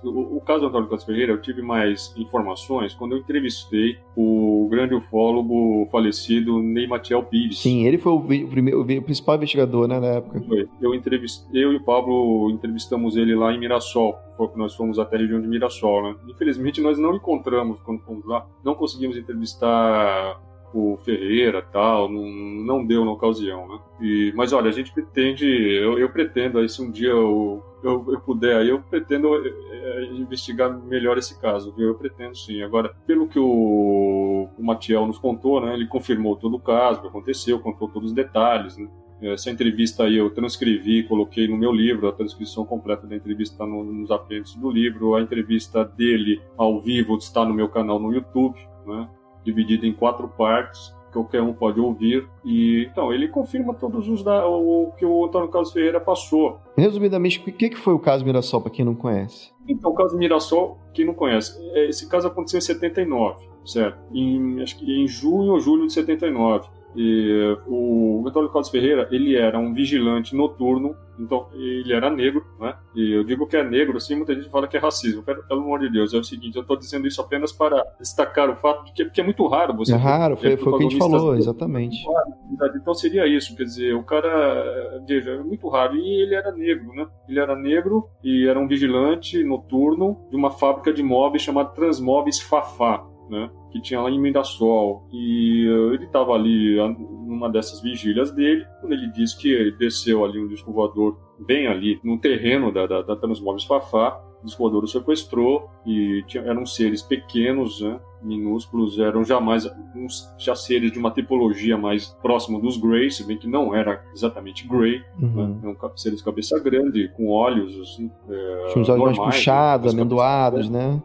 O, o caso do Antônio Carlos Ferreira, eu tive mais informações quando eu entrevistei o grande ufólogo falecido Ney Matiel Pires. Sim, ele foi o, primeiro, o principal investigador né, na época. Foi. Eu, entrevistei, eu e o Pablo entrevistamos ele lá em Mirassol. Foi que nós fomos até a região de Mirassol, né? Infelizmente, nós não encontramos quando fomos lá. Não conseguimos entrevistar o Ferreira tal, não, não deu na ocasião, né? E, mas olha, a gente pretende, eu, eu pretendo aí se um dia eu, eu, eu puder, aí eu pretendo é, investigar melhor esse caso, viu? Eu pretendo sim. Agora, pelo que o, o Matiel nos contou, né? Ele confirmou todo o caso, o que aconteceu, contou todos os detalhes, né? Essa entrevista aí eu transcrevi, coloquei no meu livro, a transcrição completa da entrevista está no, nos apêndices do livro. A entrevista dele ao vivo está no meu canal no YouTube, né? dividida em quatro partes, qualquer um pode ouvir. E então ele confirma todos os da, o que o Antônio Carlos Ferreira passou. Resumidamente, o que, que foi o caso Mirassol para quem não conhece? Então, o caso Mirassol, quem não conhece, é, esse caso aconteceu em 79, certo? Em, acho que em junho ou julho de 79. E o Antônio Carlos Ferreira, ele era um vigilante noturno, então ele era negro, né? E eu digo que é negro, assim, muita gente fala que é racismo. Pelo, pelo amor de Deus, é o seguinte, eu estou dizendo isso apenas para destacar o fato de que, que é muito raro você... É raro, foi, foi o que a gente falou, exatamente. Então seria isso, quer dizer, o cara, veja, é muito raro. E ele era negro, né? Ele era negro e era um vigilante noturno de uma fábrica de móveis chamada Transmóveis Fafá né? Que tinha lá em Mirassol. E uh, ele estava ali numa dessas vigílias dele, quando ele disse que ele desceu ali um disco voador bem ali no terreno da, da, da Transmóveis Fafá. O disco voador o sequestrou e tinha, eram seres pequenos, né? Minúsculos eram jamais uns, já seres de uma tipologia mais próxima dos Grey, se bem que não era exatamente Grey, uhum. né? eram seres de cabeça grande, com olhos assim, é, Tinha os olhos normais, mais puxados, amendoados, né?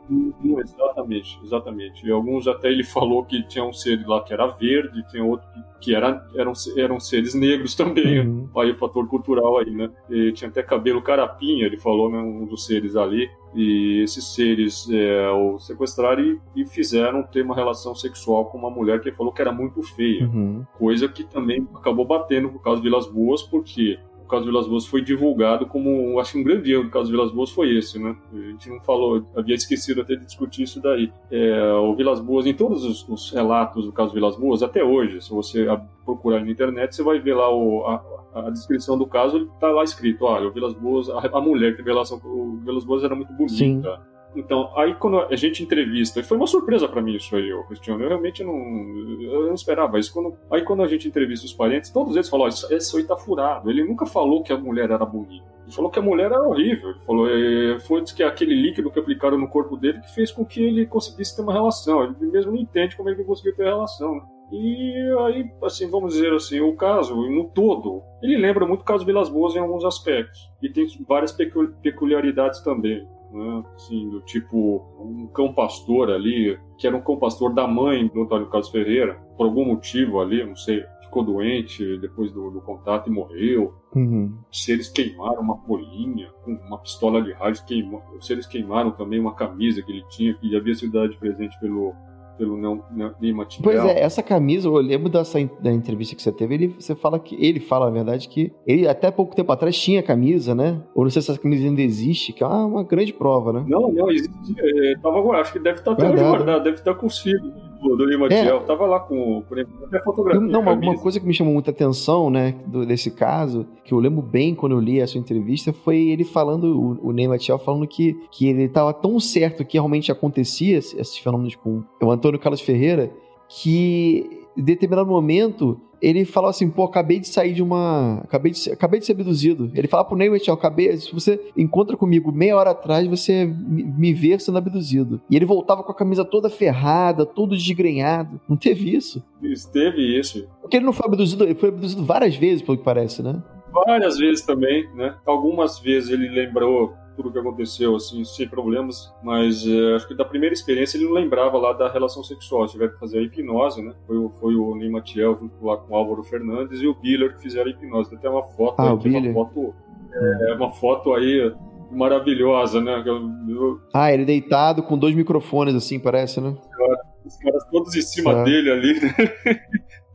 Exatamente, exatamente. E alguns até ele falou que tinha um ser lá que era verde, tinha outro que, que era, eram, eram seres negros também. Uhum. Aí o fator cultural aí, né? E tinha até cabelo carapinha, ele falou, né? Um dos seres ali e esses seres é, o sequestraram e, e, fizeram ter uma relação sexual com uma mulher que falou que era muito feia, uhum. coisa que também acabou batendo por causa de Vilas Boas, porque caso Vilas Boas foi divulgado como, acho que um grande erro do caso Vilas Boas foi esse, né? A gente não falou, havia esquecido até de discutir isso daí. É, o Vilas Boas, em todos os, os, relatos do caso Vilas Boas, até hoje, se você procurar na internet, você vai ver lá o, a, a descrição do caso, ele tá lá escrito, olha, o Vilas Boas, a, a mulher que teve relação com o Vilas Boas era muito bonita. Sim. Então, aí quando a gente entrevista, foi uma surpresa para mim isso aí, Cristiano, eu realmente não, eu não esperava isso. Quando, aí quando a gente entrevista os parentes, todos eles falam, esse, esse aí tá furado. Ele nunca falou que a mulher era bonita. Ele falou que a mulher era horrível. Ele falou, é, foi que aquele líquido que aplicaram no corpo dele que fez com que ele conseguisse ter uma relação. Ele mesmo não entende como é que ele conseguiu ter relação. Né? E aí, assim, vamos dizer assim, o caso, no todo, ele lembra muito o caso Vilas Boas em alguns aspectos. E tem várias peculiaridades também. Né? Assim, do tipo, um cão pastor ali, que era um cão pastor da mãe do Antônio Carlos Ferreira, por algum motivo ali, não sei, ficou doente depois do, do contato e morreu. Uhum. Se eles queimaram uma folhinha com uma pistola de rádio, queimou, se eles queimaram também uma camisa que ele tinha, que havia sido dada de presente pelo pelo não Pois é, essa camisa, eu lembro dessa da entrevista que você teve, ele, você fala que ele fala, na verdade, que ele até pouco tempo atrás tinha camisa, né? Ou não sei se essa camisa ainda existe, que é uma, grande prova, né? Não, não, existe. É, tava, acho que deve estar até guardado, deve estar com os filhos do, do Lima é. Tava lá com, com até fotografia. Não, uma, coisa que me chamou muita atenção, né, do, desse caso, que eu lembro bem quando eu li essa entrevista, foi ele falando, o, o Ney Matiel falando que, que ele estava tão certo que realmente acontecia esses fenômenos com o Antônio Carlos Ferreira, que em determinado momento ele fala assim, pô, acabei de sair de uma. Acabei de, acabei de ser abduzido. Ele fala pro Neymet, ó, acabei. Se você encontra comigo meia hora atrás, você me vê sendo abduzido. E ele voltava com a camisa toda ferrada, todo desgrenhado. Não teve isso. Teve isso. Porque ele não foi abduzido, ele foi abduzido várias vezes, pelo que parece, né? Várias vezes também, né? Algumas vezes ele lembrou tudo que aconteceu, assim, sem problemas, mas é, acho que da primeira experiência ele não lembrava lá da relação sexual, tiveram que fazer a hipnose, né? Foi, foi o Ney Matiel junto lá com o Álvaro Fernandes e o Biller que fizeram a hipnose. Tem até uma foto ah, aí, uma foto, é, uma foto aí maravilhosa, né? Eu... Ah, ele deitado com dois microfones assim, parece, né? Os caras todos em cima é. dele ali, né?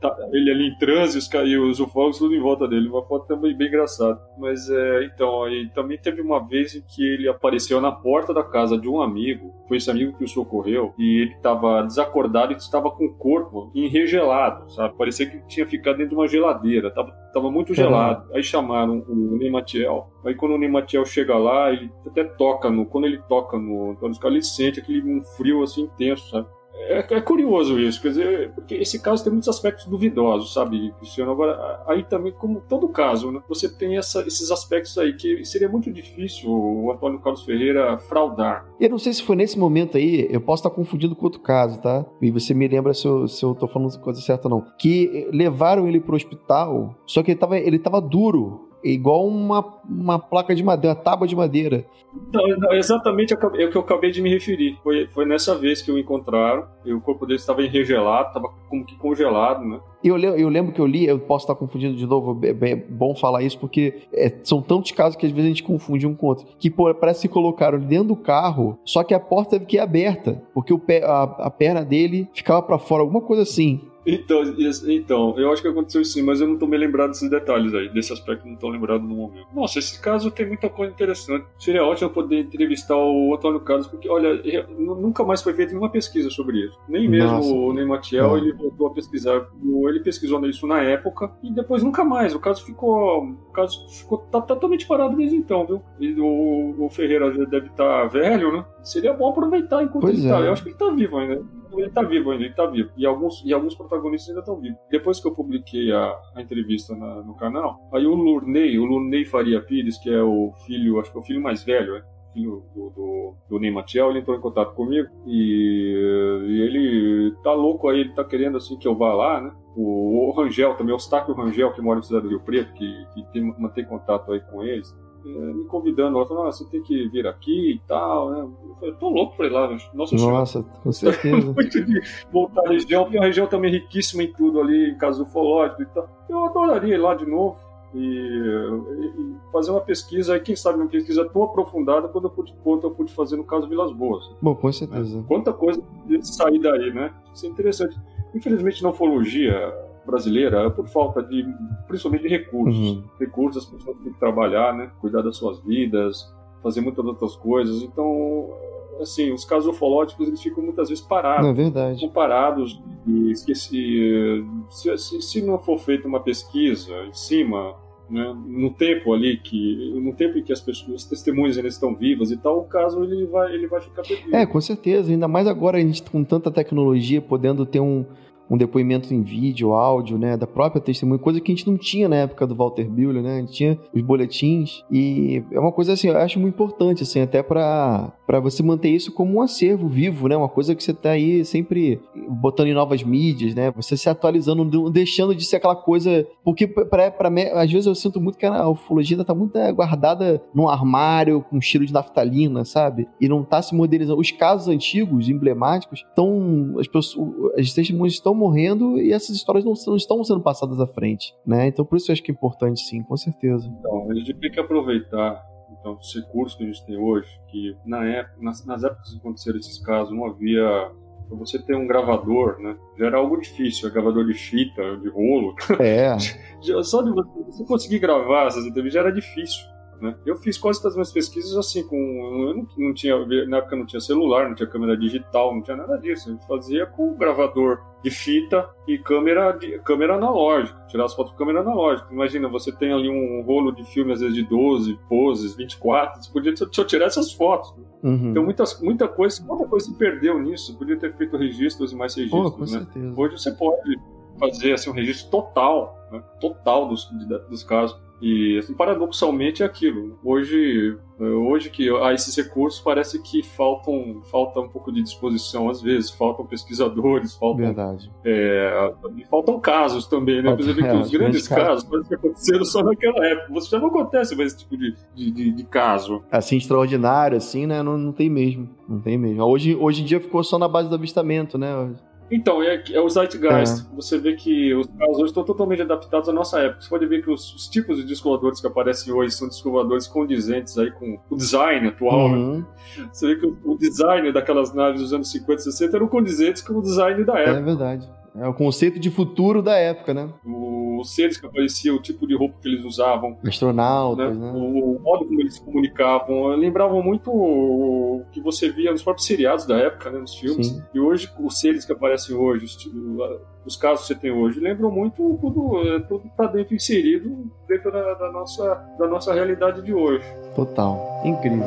Tá, ele ali em transe os, e os ufólogos tudo em volta dele. Uma foto também bem engraçada. Mas é, então, aí também teve uma vez em que ele apareceu na porta da casa de um amigo. Foi esse amigo que o socorreu. E ele estava desacordado e estava com o corpo enregelado, sabe? Parecia que tinha ficado dentro de uma geladeira. Tava, tava muito gelado. Aí chamaram o Nematiel. Aí quando o Nematiel chega lá, ele até toca no. Quando ele toca no Antônio Scala, ele sente aquele um frio assim intenso, sabe? É, é, curioso isso, quer dizer, porque esse caso tem muitos aspectos duvidosos, sabe, Cristiano? Agora, aí também, como todo caso, né, você tem essa, esses aspectos aí que seria muito difícil o Antônio Carlos Ferreira fraudar. Eu não sei se foi nesse momento aí, eu posso estar confundindo com outro caso, tá? E você me lembra se eu, se eu tô falando coisa certa ou não. Que levaram ele pro hospital, só que ele tava, ele tava duro igual uma, uma placa de madeira, uma tábua de madeira. Não, não, exatamente é o que eu acabei de me referir. Foi, foi nessa vez que o encontraram, e o corpo dele estava enregelado, estava como que congelado, né? Eu, eu lembro que eu li, eu posso estar confundindo de novo, é, é bom falar isso, porque é, são tantos casos que às vezes a gente confunde um com o outro. Que pô, parece que colocaram dentro do carro, só que a porta teve que ir aberta, porque o pé, a, a perna dele ficava para fora, alguma coisa assim. Então, então, eu acho que aconteceu sim, mas eu não tô me lembrado desses detalhes aí, desse aspecto não tô lembrado no momento. Nossa, esse caso tem muita coisa interessante. Seria ótimo poder entrevistar o Antônio Carlos, porque, olha, nunca mais foi feita nenhuma pesquisa sobre isso. Nem mesmo Nossa. o Ney Matiel, ele voltou a pesquisar. Ele pesquisou isso na época e depois nunca mais. O caso ficou. O caso ficou tá, totalmente parado desde então, viu? E o, o Ferreira deve estar tá velho, né? Seria bom aproveitar enquanto pois ele tá. é. tá. Eu acho que ele tá vivo ainda ele tá vivo ainda, ele tá vivo. E alguns, e alguns protagonistas ainda estão vivos. Depois que eu publiquei a, a entrevista na, no canal, aí o Lurney, o Lurney Faria Pires, que é o filho, acho que é o filho mais velho, é, filho do, do, do Ney Matiel, ele entrou em contato comigo e, e, ele tá louco aí, ele tá querendo assim que eu vá lá, né? O, o Rangel também, o Eustáquio Rangel, que mora em Cidade do Rio Preto, que, que tem, mantém contato aí com eles, me convidando, ela falou, ah, você tem que vir aqui e tal, né? Eu falei, tô louco pra ir lá, Nossa, Nossa com certeza. muito de voltar à região, porque é uma região também riquíssima em tudo ali, em caso ufológico e tal. Eu adoraria ir lá de novo e, e, fazer uma pesquisa, quem sabe uma pesquisa tão aprofundada quanto eu pude, quanto eu pude fazer no caso Vilas Boas. Bom, com certeza. Né? Quanta coisa de sair daí, né? Isso é interessante. Infelizmente, na ufologia brasileira, é por falta de, principalmente de recursos. Uhum. Recursos, as pessoas têm que trabalhar, né? Cuidar das suas vidas, fazer muitas outras coisas. Então, assim, os casos ufológicos eles ficam muitas vezes parados. É verdade. parados e esqueci. Se, se, se, não for feita uma pesquisa em cima né? No tempo ali que no tempo em que as pessoas, as testemunhas ainda estão vivas e tal, o caso ele vai ele vai ficar perdido. É, com certeza, ainda mais agora a gente com tanta tecnologia podendo ter um um depoimento em vídeo, áudio, né, da própria testemunha, coisa que a gente não tinha na época do Walter Buehler, né? A gente tinha os boletins e é uma coisa assim, eu acho muito importante assim, até para para você manter isso como um acervo vivo, né? Uma coisa que você tá aí sempre botando em novas mídias, né? Você se atualizando, deixando de ser aquela coisa, porque para mim, às vezes eu sinto muito que a ufologia tá muito é, guardada num armário com cheiro de naftalina, sabe? E não tá se modernizando. Os casos antigos, emblemáticos, estão as pessoas, as testemunhas estão morrendo e essas histórias não, não, estão sendo passadas à frente, né? Então por isso eu acho que é importante sim, com certeza. Então, a gente tem que aproveitar então, os recursos que a gente tem hoje, que na época, nas, nas épocas que aconteceram esses casos, não havia para você ter um gravador, né? Já era algo difícil, é gravador de fita, de rolo. É. Só de você, você conseguir gravar essas entrevistas já era difícil. Né? Eu fiz quase todas as minhas pesquisas assim, com. Eu não, não, tinha, na época não tinha celular, não tinha câmera digital, não tinha nada disso. Gente fazia com gravador de fita e câmera, de, câmera analógica, tirar as fotos com câmera analógica. Imagina, você tem ali um rolo de filme, às vezes de 12 poses, 24, você podia só tirar essas fotos. Né? Uhum. Então, muitas, muita coisa, muita coisa se perdeu nisso. Você podia ter feito registros e mais registros. Pô, né? Hoje você pode fazer assim, um registro total, né? total dos, dos casos. E assim, paradoxalmente é aquilo. Hoje, hoje que há esses recursos, parece que faltam, falta um pouco de disposição às vezes, faltam pesquisadores, faltam. Verdade. É, faltam casos também, né? Que é, os grandes casos parecem que aconteceram só naquela época. Você já não acontece mais esse tipo de, de, de, de caso. Assim, extraordinário, assim, né? Não, não tem mesmo. Não tem mesmo. Hoje, hoje em dia ficou só na base do avistamento, né? Então, é, é o Zeitgeist. É. Você vê que os carros hoje estão totalmente adaptados à nossa época. Você pode ver que os, os tipos de disco que aparecem hoje são disco condizentes aí com o design atual. Né? Uhum. Né? Você vê que o, o, design daquelas naves dos anos 50 e 60 eram condizentes com o design da época. É verdade. É o conceito de futuro da época, né? Os seres que apareciam, o tipo de roupa que eles usavam. Astronautas, né? né? O, o, modo como eles se comunicavam. Lembravam muito o que você via nos próprios seriados da época, né? Nos filmes. Sim. E hoje, os seres que aparecem hoje, os, os casos que você tem hoje, lembram muito tudo, é, tudo tá dentro, inserido dentro da, da, nossa, da nossa realidade de hoje. Total. Incrível.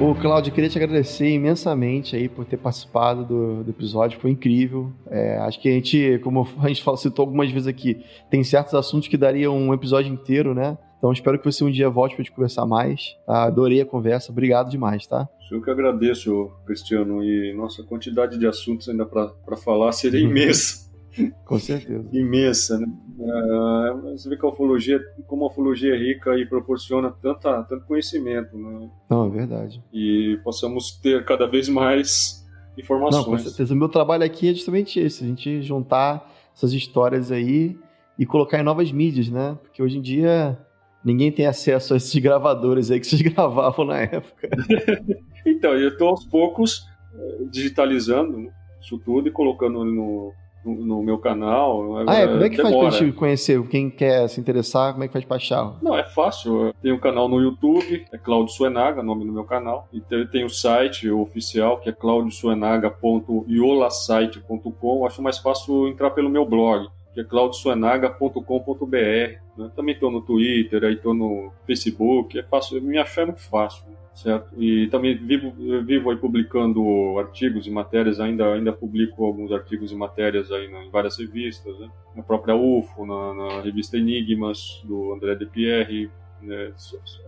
Ô, Cláudio, queria te agradecer imensamente aí por ter participado do, do episódio, foi incrível. É, acho que a gente, como a gente citou algumas vezes aqui, tem certos assuntos que dariam um episódio inteiro, né? Então espero que você um dia volte para te conversar mais. Tá? Adorei a conversa, obrigado demais, tá? Eu que agradeço, Cristiano, e nossa quantidade de assuntos ainda para falar seria imensa. Com certeza. Imensa, né? Uh, você vê que a ufologia, como a ufologia é rica e proporciona tanta, tanto conhecimento, né? Não, é verdade. E possamos ter cada vez mais informações. Não, com certeza. O meu trabalho aqui é justamente esse, a gente juntar essas histórias aí e colocar em novas mídias, né? Porque hoje em dia ninguém tem acesso a esses gravadores aí que vocês gravavam na época. então, eu estou aos poucos eh, digitalizando isso tudo e colocando no, no, meu canal. Ah, é? Como é que demora. faz pra gente conhecer? Quem quer se interessar, como é que faz pra achar? Não, é fácil. Tem um canal no YouTube, é Claudio Suenaga, nome do meu canal. E tem, o site oficial, que é claudiosuenaga.iolasite.com. Acho mais fácil entrar pelo meu blog, que é claudiosuenaga.com.br. Né? Também estou no Twitter, aí estou no Facebook, é fácil, me achar é muito fácil. Certo? E também vivo, vivo aí publicando artigos e matérias, ainda, ainda publico alguns artigos e matérias aí em várias revistas, né? na própria UFO, na, na revista Enigmas, do André de Pierre, né?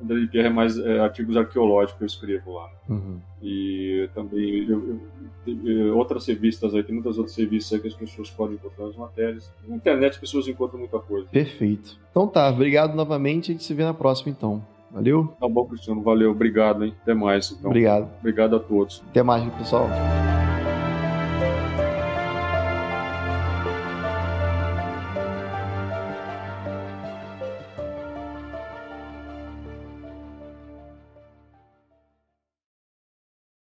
André de Pierre é mais é, artigos arqueológicos que eu escrevo lá. Uhum. E também eu, eu, outras revistas aí, tem muitas outras revistas aí que as pessoas podem encontrar as matérias. Na internet as pessoas encontram muita coisa. Perfeito. Então tá, obrigado novamente. A gente se vê na próxima então. Valeu? Tá bom, Cristiano. Valeu. Obrigado, hein? Até mais. Então. Obrigado. Obrigado a todos. Até mais, pessoal.